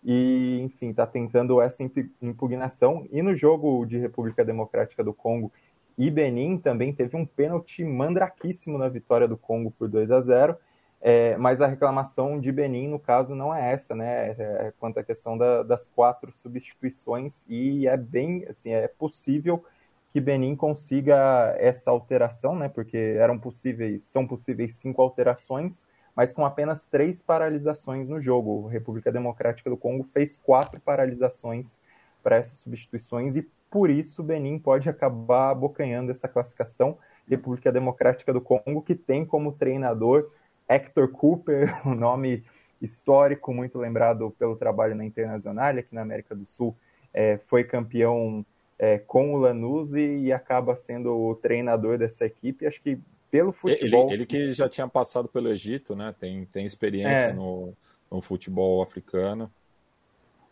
E, enfim, está tentando essa impugnação. E no jogo de República Democrática do Congo, e Benin também teve um pênalti mandraquíssimo na vitória do Congo por 2 a 0. É, mas a reclamação de Benin, no caso, não é essa, né? É, é quanto à questão da, das quatro substituições, e é bem, assim, é possível que Benin consiga essa alteração, né? Porque eram possíveis, são possíveis cinco alterações, mas com apenas três paralisações no jogo. A República Democrática do Congo fez quatro paralisações para essas substituições e por isso Benin pode acabar abocanhando essa classificação. República Democrática do Congo, que tem como treinador Hector Cooper, <laughs> um nome histórico, muito lembrado pelo trabalho na Internacional, aqui na América do Sul, é, foi campeão é, com o Lanús e, e, acaba sendo o treinador dessa equipe. Acho que pelo futebol. Ele, ele que já tinha passado pelo Egito, né? Tem, tem experiência é. no, no futebol africano.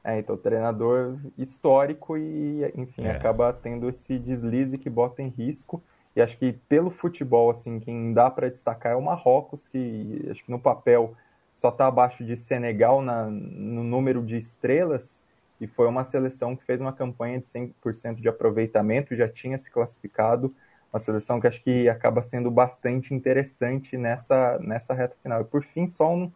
É, então treinador histórico e, enfim, é. acaba tendo esse deslize que bota em risco. E acho que pelo futebol, assim, quem dá para destacar é o Marrocos, que acho que no papel só está abaixo de Senegal na, no número de estrelas, e foi uma seleção que fez uma campanha de 100% de aproveitamento, já tinha se classificado, uma seleção que acho que acaba sendo bastante interessante nessa, nessa reta final. E por fim, só um,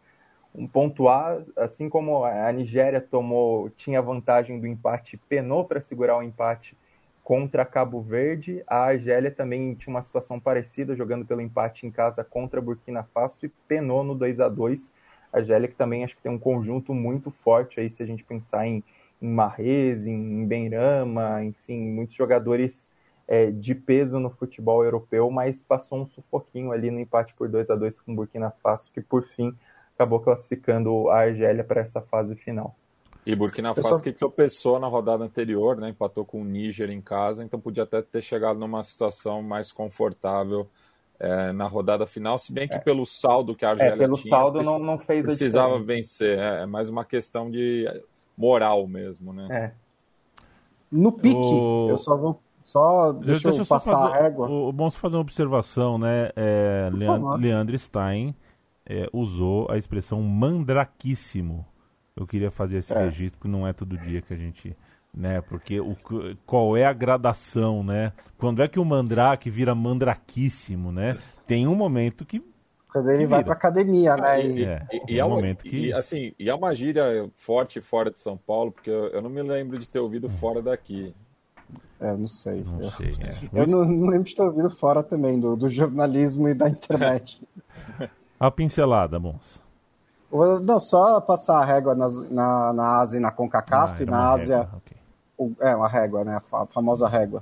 um pontuar, assim como a Nigéria tomou, tinha vantagem do empate, penou para segurar o empate contra Cabo Verde, a Argélia também tinha uma situação parecida, jogando pelo empate em casa contra Burkina Faso e penou no 2 a 2 A Argélia que também acho que tem um conjunto muito forte aí, se a gente pensar em, em Marrez, em Benrama, enfim, muitos jogadores é, de peso no futebol europeu, mas passou um sufoquinho ali no empate por 2 a 2 com Burkina Faso, que por fim acabou classificando a Argélia para essa fase final. E Burkina Faso que tropeçou na rodada anterior, né? empatou com o Níger em casa, então podia até ter chegado numa situação mais confortável é, na rodada final, se bem que é. pelo saldo que a Argélia é, pelo tinha, saldo não, não fez precisava vencer, é, é, mais uma questão de moral mesmo, né? É. No pique, o... eu só vou só deixa, deixa eu, passar fazer, a régua. O, o bom fazer uma observação, né? É, Leandro, Leandro Stein é, usou a expressão mandraquíssimo. Eu queria fazer esse é. registro, porque não é todo dia que a gente. Né, porque o, qual é a gradação, né? Quando é que o mandrake vira mandraquíssimo, né? Tem um momento que quando ele vai para academia, né? E, é, e, e, é um momento que... e, assim, e é uma gíria forte fora de São Paulo, porque eu, eu não me lembro de ter ouvido fora daqui. É, não sei. Não eu, sei é. <laughs> eu não, não, lembro de ter ouvido fora também do, do jornalismo e da internet. <laughs> A pincelada, moça. Não, só passar a régua na, na, na Ásia e na CONCACAF. Ah, na Ásia, régua, okay. o, é uma régua, né? A famosa régua.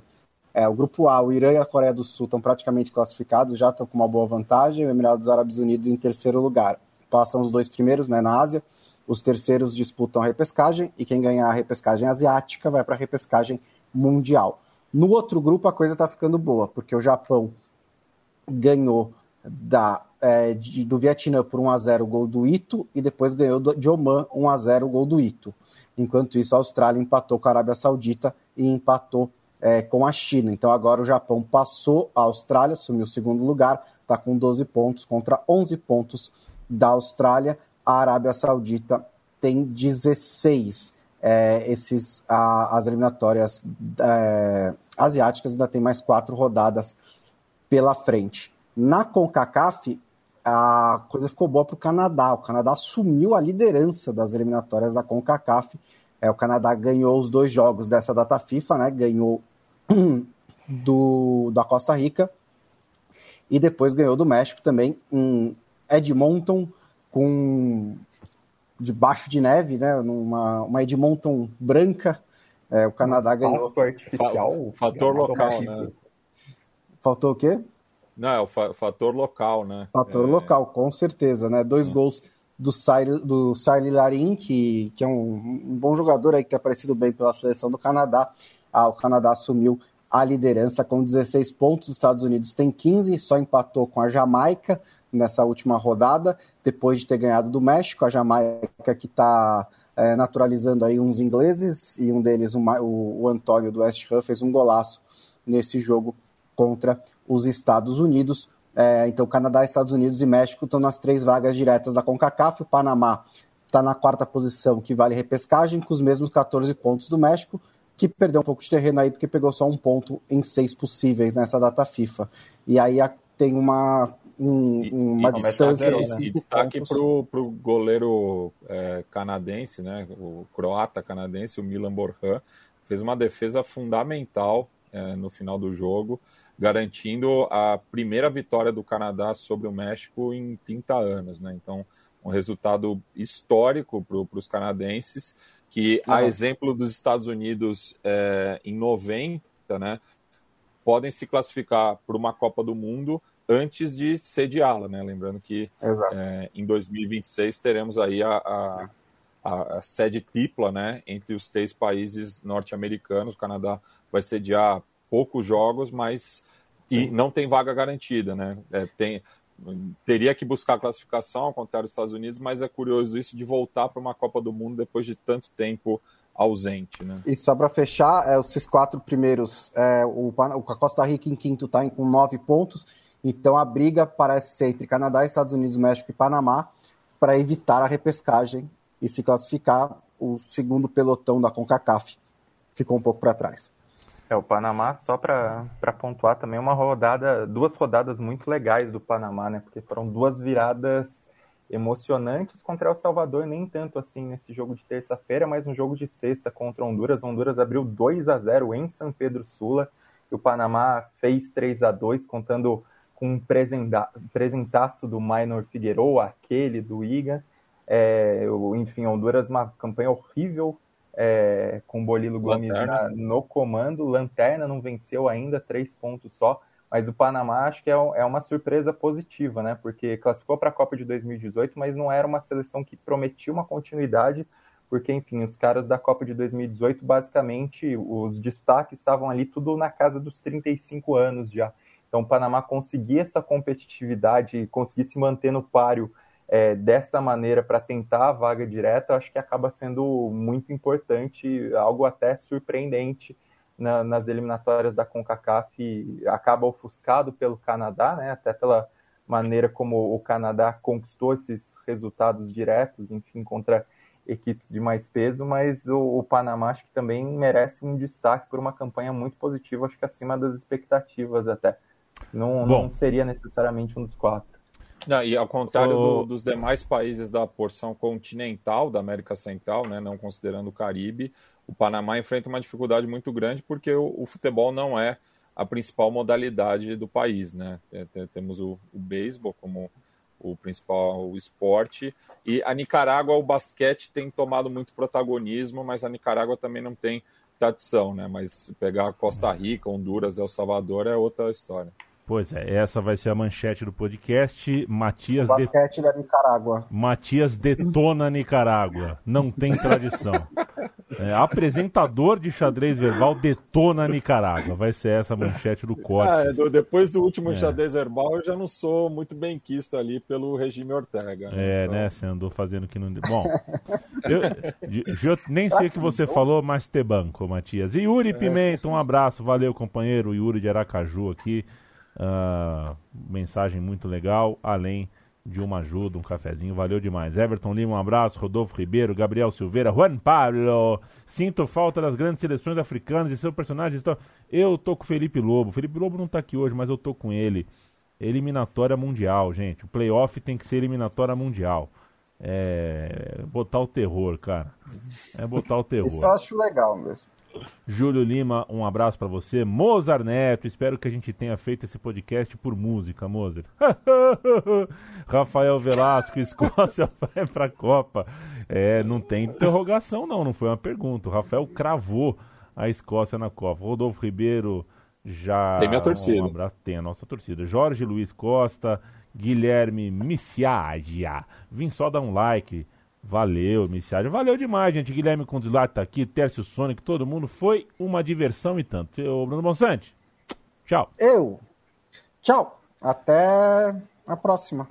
É, o grupo A, o Irã e a Coreia do Sul estão praticamente classificados, já estão com uma boa vantagem. O Emirados Árabes Unidos em terceiro lugar. Passam os dois primeiros né, na Ásia. Os terceiros disputam a repescagem e quem ganhar a repescagem asiática vai para a repescagem mundial. No outro grupo a coisa está ficando boa, porque o Japão ganhou da é, de, do Vietnã por 1 a 0 o gol do Ito e depois ganhou do, de Oman 1 a 0 o gol do Ito. Enquanto isso, a Austrália empatou com a Arábia Saudita e empatou é, com a China. Então agora o Japão passou a Austrália, assumiu o segundo lugar, está com 12 pontos contra 11 pontos da Austrália. A Arábia Saudita tem 16. É, esses, a, as eliminatórias é, asiáticas ainda tem mais quatro rodadas pela frente. Na CONCACAF, a coisa ficou boa para o Canadá. O Canadá assumiu a liderança das eliminatórias da CONCACAF. É, o Canadá ganhou os dois jogos dessa data FIFA, né? Ganhou <clears throat> do, da Costa Rica e depois ganhou do México também em Edmonton com debaixo de neve, né? Numa uma Edmonton branca. É, o Canadá ganhou. Artificial, fator local, né? Faltou o quê? Não, é o fator local, né? Fator é... local, com certeza, né? Dois é. gols do Sail, do Sail Larin, que, que é um, um, bom jogador aí que tem aparecido bem pela seleção do Canadá. Ah, o Canadá assumiu a liderança com 16 pontos, os Estados Unidos tem 15, só empatou com a Jamaica nessa última rodada, depois de ter ganhado do México, a Jamaica que está é, naturalizando aí uns ingleses, e um deles, o, o, Antônio do West Ham, fez um golaço nesse jogo contra os Estados Unidos. É, então, Canadá, Estados Unidos e México estão nas três vagas diretas da CONCACAF. O Panamá está na quarta posição, que vale repescagem, com os mesmos 14 pontos do México, que perdeu um pouco de terreno aí, porque pegou só um ponto em seis possíveis nessa data FIFA. E aí tem uma, um, uma e, distância. E, né? e destaque para o goleiro é, canadense, né, o croata canadense, o Milan Borjan, fez uma defesa fundamental é, no final do jogo garantindo a primeira vitória do Canadá sobre o México em 30 anos. Né? Então, um resultado histórico para os canadenses, que, a exemplo dos Estados Unidos é, em 90, né, podem se classificar para uma Copa do Mundo antes de sediá-la. Né? Lembrando que é, em 2026 teremos aí a, a, a, a sede tripla né, entre os três países norte-americanos. O Canadá vai sediar poucos jogos, mas e não tem vaga garantida, né? É, tem, teria que buscar classificação, ao contrário dos Estados Unidos, mas é curioso isso de voltar para uma Copa do Mundo depois de tanto tempo ausente, né? E só para fechar, é, esses quatro primeiros, é, o, o Costa Rica em quinto está com nove pontos, então a briga parece ser entre Canadá, Estados Unidos, México e Panamá para evitar a repescagem e se classificar. O segundo pelotão da CONCACAF ficou um pouco para trás. É, o Panamá, só para pontuar também, uma rodada, duas rodadas muito legais do Panamá, né? Porque foram duas viradas emocionantes contra El Salvador, nem tanto assim nesse jogo de terça-feira, mas um jogo de sexta contra Honduras. Honduras abriu 2 a 0 em São Pedro Sula, e o Panamá fez 3 a 2 contando com um presentaço do Minor Figueroa, aquele do Iga. É, enfim, Honduras, uma campanha horrível é, com Bolilo Gomes na, no comando. Lanterna não venceu ainda, três pontos só. Mas o Panamá acho que é, é uma surpresa positiva, né? Porque classificou para a Copa de 2018, mas não era uma seleção que prometia uma continuidade, porque, enfim, os caras da Copa de 2018, basicamente, os destaques estavam ali tudo na casa dos 35 anos já. Então, o Panamá conseguia essa competitividade, conseguir se manter no páreo é, dessa maneira para tentar a vaga direta, acho que acaba sendo muito importante, algo até surpreendente na, nas eliminatórias da CONCACAF, acaba ofuscado pelo Canadá, né, até pela maneira como o Canadá conquistou esses resultados diretos, enfim, contra equipes de mais peso, mas o, o, Panamá acho que também merece um destaque por uma campanha muito positiva, acho que acima das expectativas até. Não, não seria necessariamente um dos quatro. Não, e ao contrário o... do, dos demais países da porção continental da América Central, né, não considerando o Caribe, o Panamá enfrenta uma dificuldade muito grande porque o, o futebol não é a principal modalidade do país. Né? Temos o, o beisebol como o principal esporte, e a Nicarágua, o basquete tem tomado muito protagonismo, mas a Nicarágua também não tem tradição, né? Mas pegar Costa Rica, Honduras, El Salvador é outra história. Pois é, essa vai ser a manchete do podcast. Matias Basquete de... da Nicarágua. Matias detona Nicarágua. Não tem tradição. <laughs> É, apresentador de xadrez verbal detona Nicarágua. Vai ser essa a manchete do corte. Ah, do, depois do último é. xadrez verbal, eu já não sou muito bem quisto ali pelo regime Ortega. Né? É, então... né? Você andou fazendo que não. Bom, eu, eu, nem sei o que você falou, mas te banco, Matias. E Yuri é. Pimenta, um abraço. Valeu, companheiro. Yuri de Aracaju aqui. Uh, mensagem muito legal. Além de uma ajuda, um cafezinho, valeu demais. Everton Lima, um abraço. Rodolfo Ribeiro, Gabriel Silveira, Juan Pablo. Sinto falta das grandes seleções africanas e seu personagem. Eu tô com o Felipe Lobo. Felipe Lobo não tá aqui hoje, mas eu tô com ele. Eliminatória mundial, gente. O playoff tem que ser eliminatória mundial. É botar o terror, cara. É botar o <laughs> terror. Isso eu acho legal mesmo. Júlio Lima, um abraço para você. Mozart Neto, espero que a gente tenha feito esse podcast por música, Mozart. <laughs> Rafael Velasco, <laughs> Escócia vai pra Copa. É, não tem interrogação não, não foi uma pergunta. O Rafael cravou a Escócia na Copa. Rodolfo Ribeiro já... Tem minha torcida. Um abraço, tem a nossa torcida. Jorge Luiz Costa, Guilherme Missiagia. Vim só dar um like Valeu, Missiário. Valeu demais, gente. Guilherme Condilato tá aqui, Tércio Sonic, todo mundo. Foi uma diversão e tanto. Ô, Bruno Bonsante, tchau. Eu. Tchau. Até a próxima.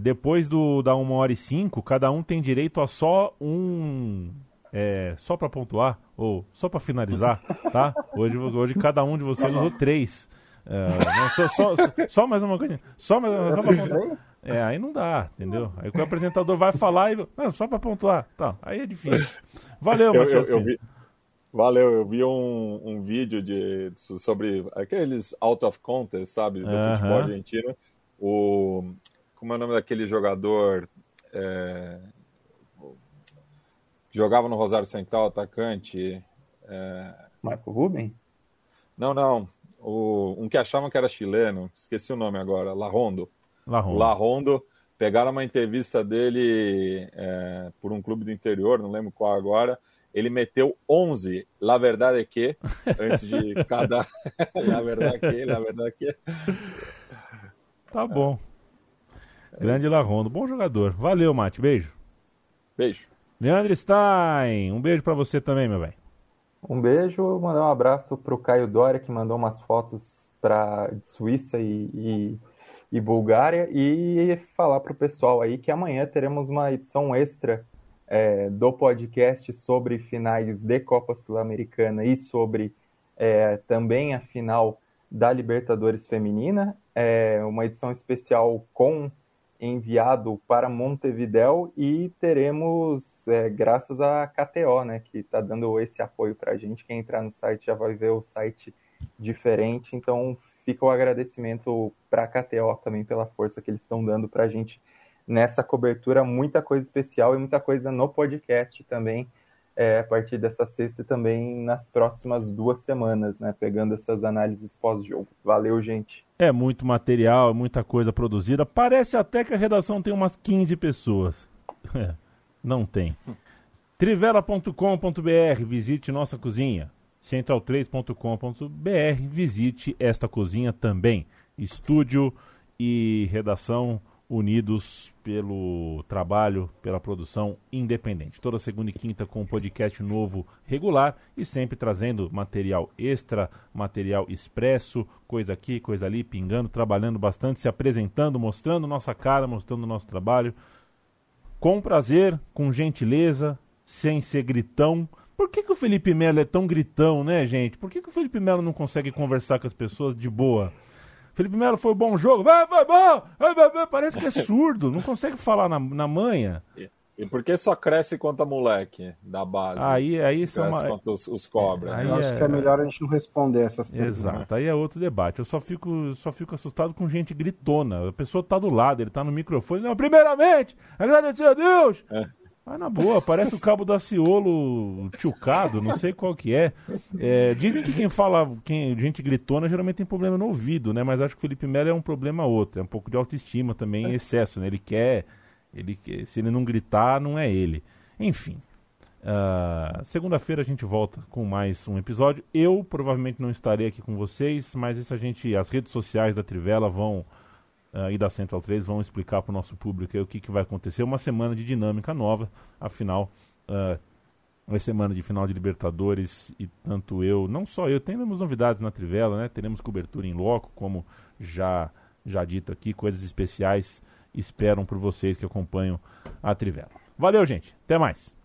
Depois do da 1 hora e 5, cada um tem direito a só um. É, só para pontuar, ou só para finalizar, tá? Hoje, hoje cada um de vocês usou três. É, só, só, só, mais uma coisa. Só, mais, só pra pontuar. É, aí não dá, entendeu? Aí o apresentador vai falar e. Não, só para pontuar. Tá, aí é difícil. Valeu, eu, Matheus. Eu, eu vi, valeu, eu vi um, um vídeo de, sobre aqueles out of contest, sabe? Do uh -huh. futebol argentino. O, como é o nome daquele jogador? É, jogava no Rosário Central, atacante. É... Marco Ruben? Não, não. O, um que achavam que era chileno, esqueci o nome agora, Larrondo. Larrondo. Larrondo. Pegaram uma entrevista dele é, por um clube do interior, não lembro qual agora. Ele meteu 11, la verdade é que, antes de cada. <laughs> la verdade é que, la verdade é que. Tá bom. É Grande Larrondo, bom jogador. Valeu, Mate. Beijo. Beijo. Leandro Stein, um beijo para você também, meu velho. Um beijo, mandar um abraço pro Caio Dória, que mandou umas fotos pra, de Suíça e, e e Bulgária e falar para o pessoal aí que amanhã teremos uma edição extra é, do podcast sobre finais de Copa Sul-Americana e sobre é, também a final da Libertadores Feminina, é, uma edição especial com enviado para Montevidéu e teremos, é, graças à KTO, né, que está dando esse apoio para a gente. Quem entrar no site já vai ver o site diferente, então fica o agradecimento para a KTO também pela força que eles estão dando para a gente nessa cobertura. Muita coisa especial e muita coisa no podcast também, é, a partir dessa sexta e também nas próximas duas semanas, né? Pegando essas análises pós-jogo. Valeu, gente. É muito material, é muita coisa produzida. Parece até que a redação tem umas 15 pessoas. <laughs> É, não tem. Trivela.com.br, visite nossa cozinha central3.com.br. Visite esta cozinha também. Estúdio e redação unidos pelo trabalho, pela produção independente. Toda segunda e quinta com um podcast novo regular e sempre trazendo material extra, material expresso, coisa aqui, coisa ali, pingando, trabalhando bastante, se apresentando, mostrando nossa cara, mostrando nosso trabalho. Com prazer, com gentileza, sem ser gritão, por que, que o Felipe Melo é tão gritão, né, gente? Por que, que o Felipe Melo não consegue conversar com as pessoas de boa? Felipe Melo foi um bom jogo, vai, vai, bom! Parece que é surdo, não consegue falar na, na manha. E por que só cresce quanto a moleque da base? Aí, aí são cresce uma... quanto os, os cobras. Aí Eu é... acho que é melhor a gente não responder essas perguntas. Exato, aí é outro debate. Eu só fico, só fico assustado com gente gritona. A pessoa tá do lado, ele tá no microfone. Não, primeiramente, agradecer a Deus! É. Mas na boa, parece o cabo da Ciolo tchucado, não sei qual que é. é. Dizem que quem fala, quem gente gritona, geralmente tem problema no ouvido, né? Mas acho que o Felipe Melo é um problema outro, é um pouco de autoestima também, em excesso, né? Ele quer, ele se ele não gritar, não é ele. Enfim. Uh, Segunda-feira a gente volta com mais um episódio. Eu provavelmente não estarei aqui com vocês, mas isso a gente, as redes sociais da Trivela vão uh, e da Central 3 vão explicar para o nosso público o que, que vai acontecer. Uma semana de dinâmica nova, afinal, uh, Vai semana de final de Libertadores e tanto eu, não só eu, temos novidades na Trivela, né? Teremos cobertura em loco, como já já dito aqui, coisas especiais esperam por vocês que acompanham a Trivela. Valeu, gente. Até mais.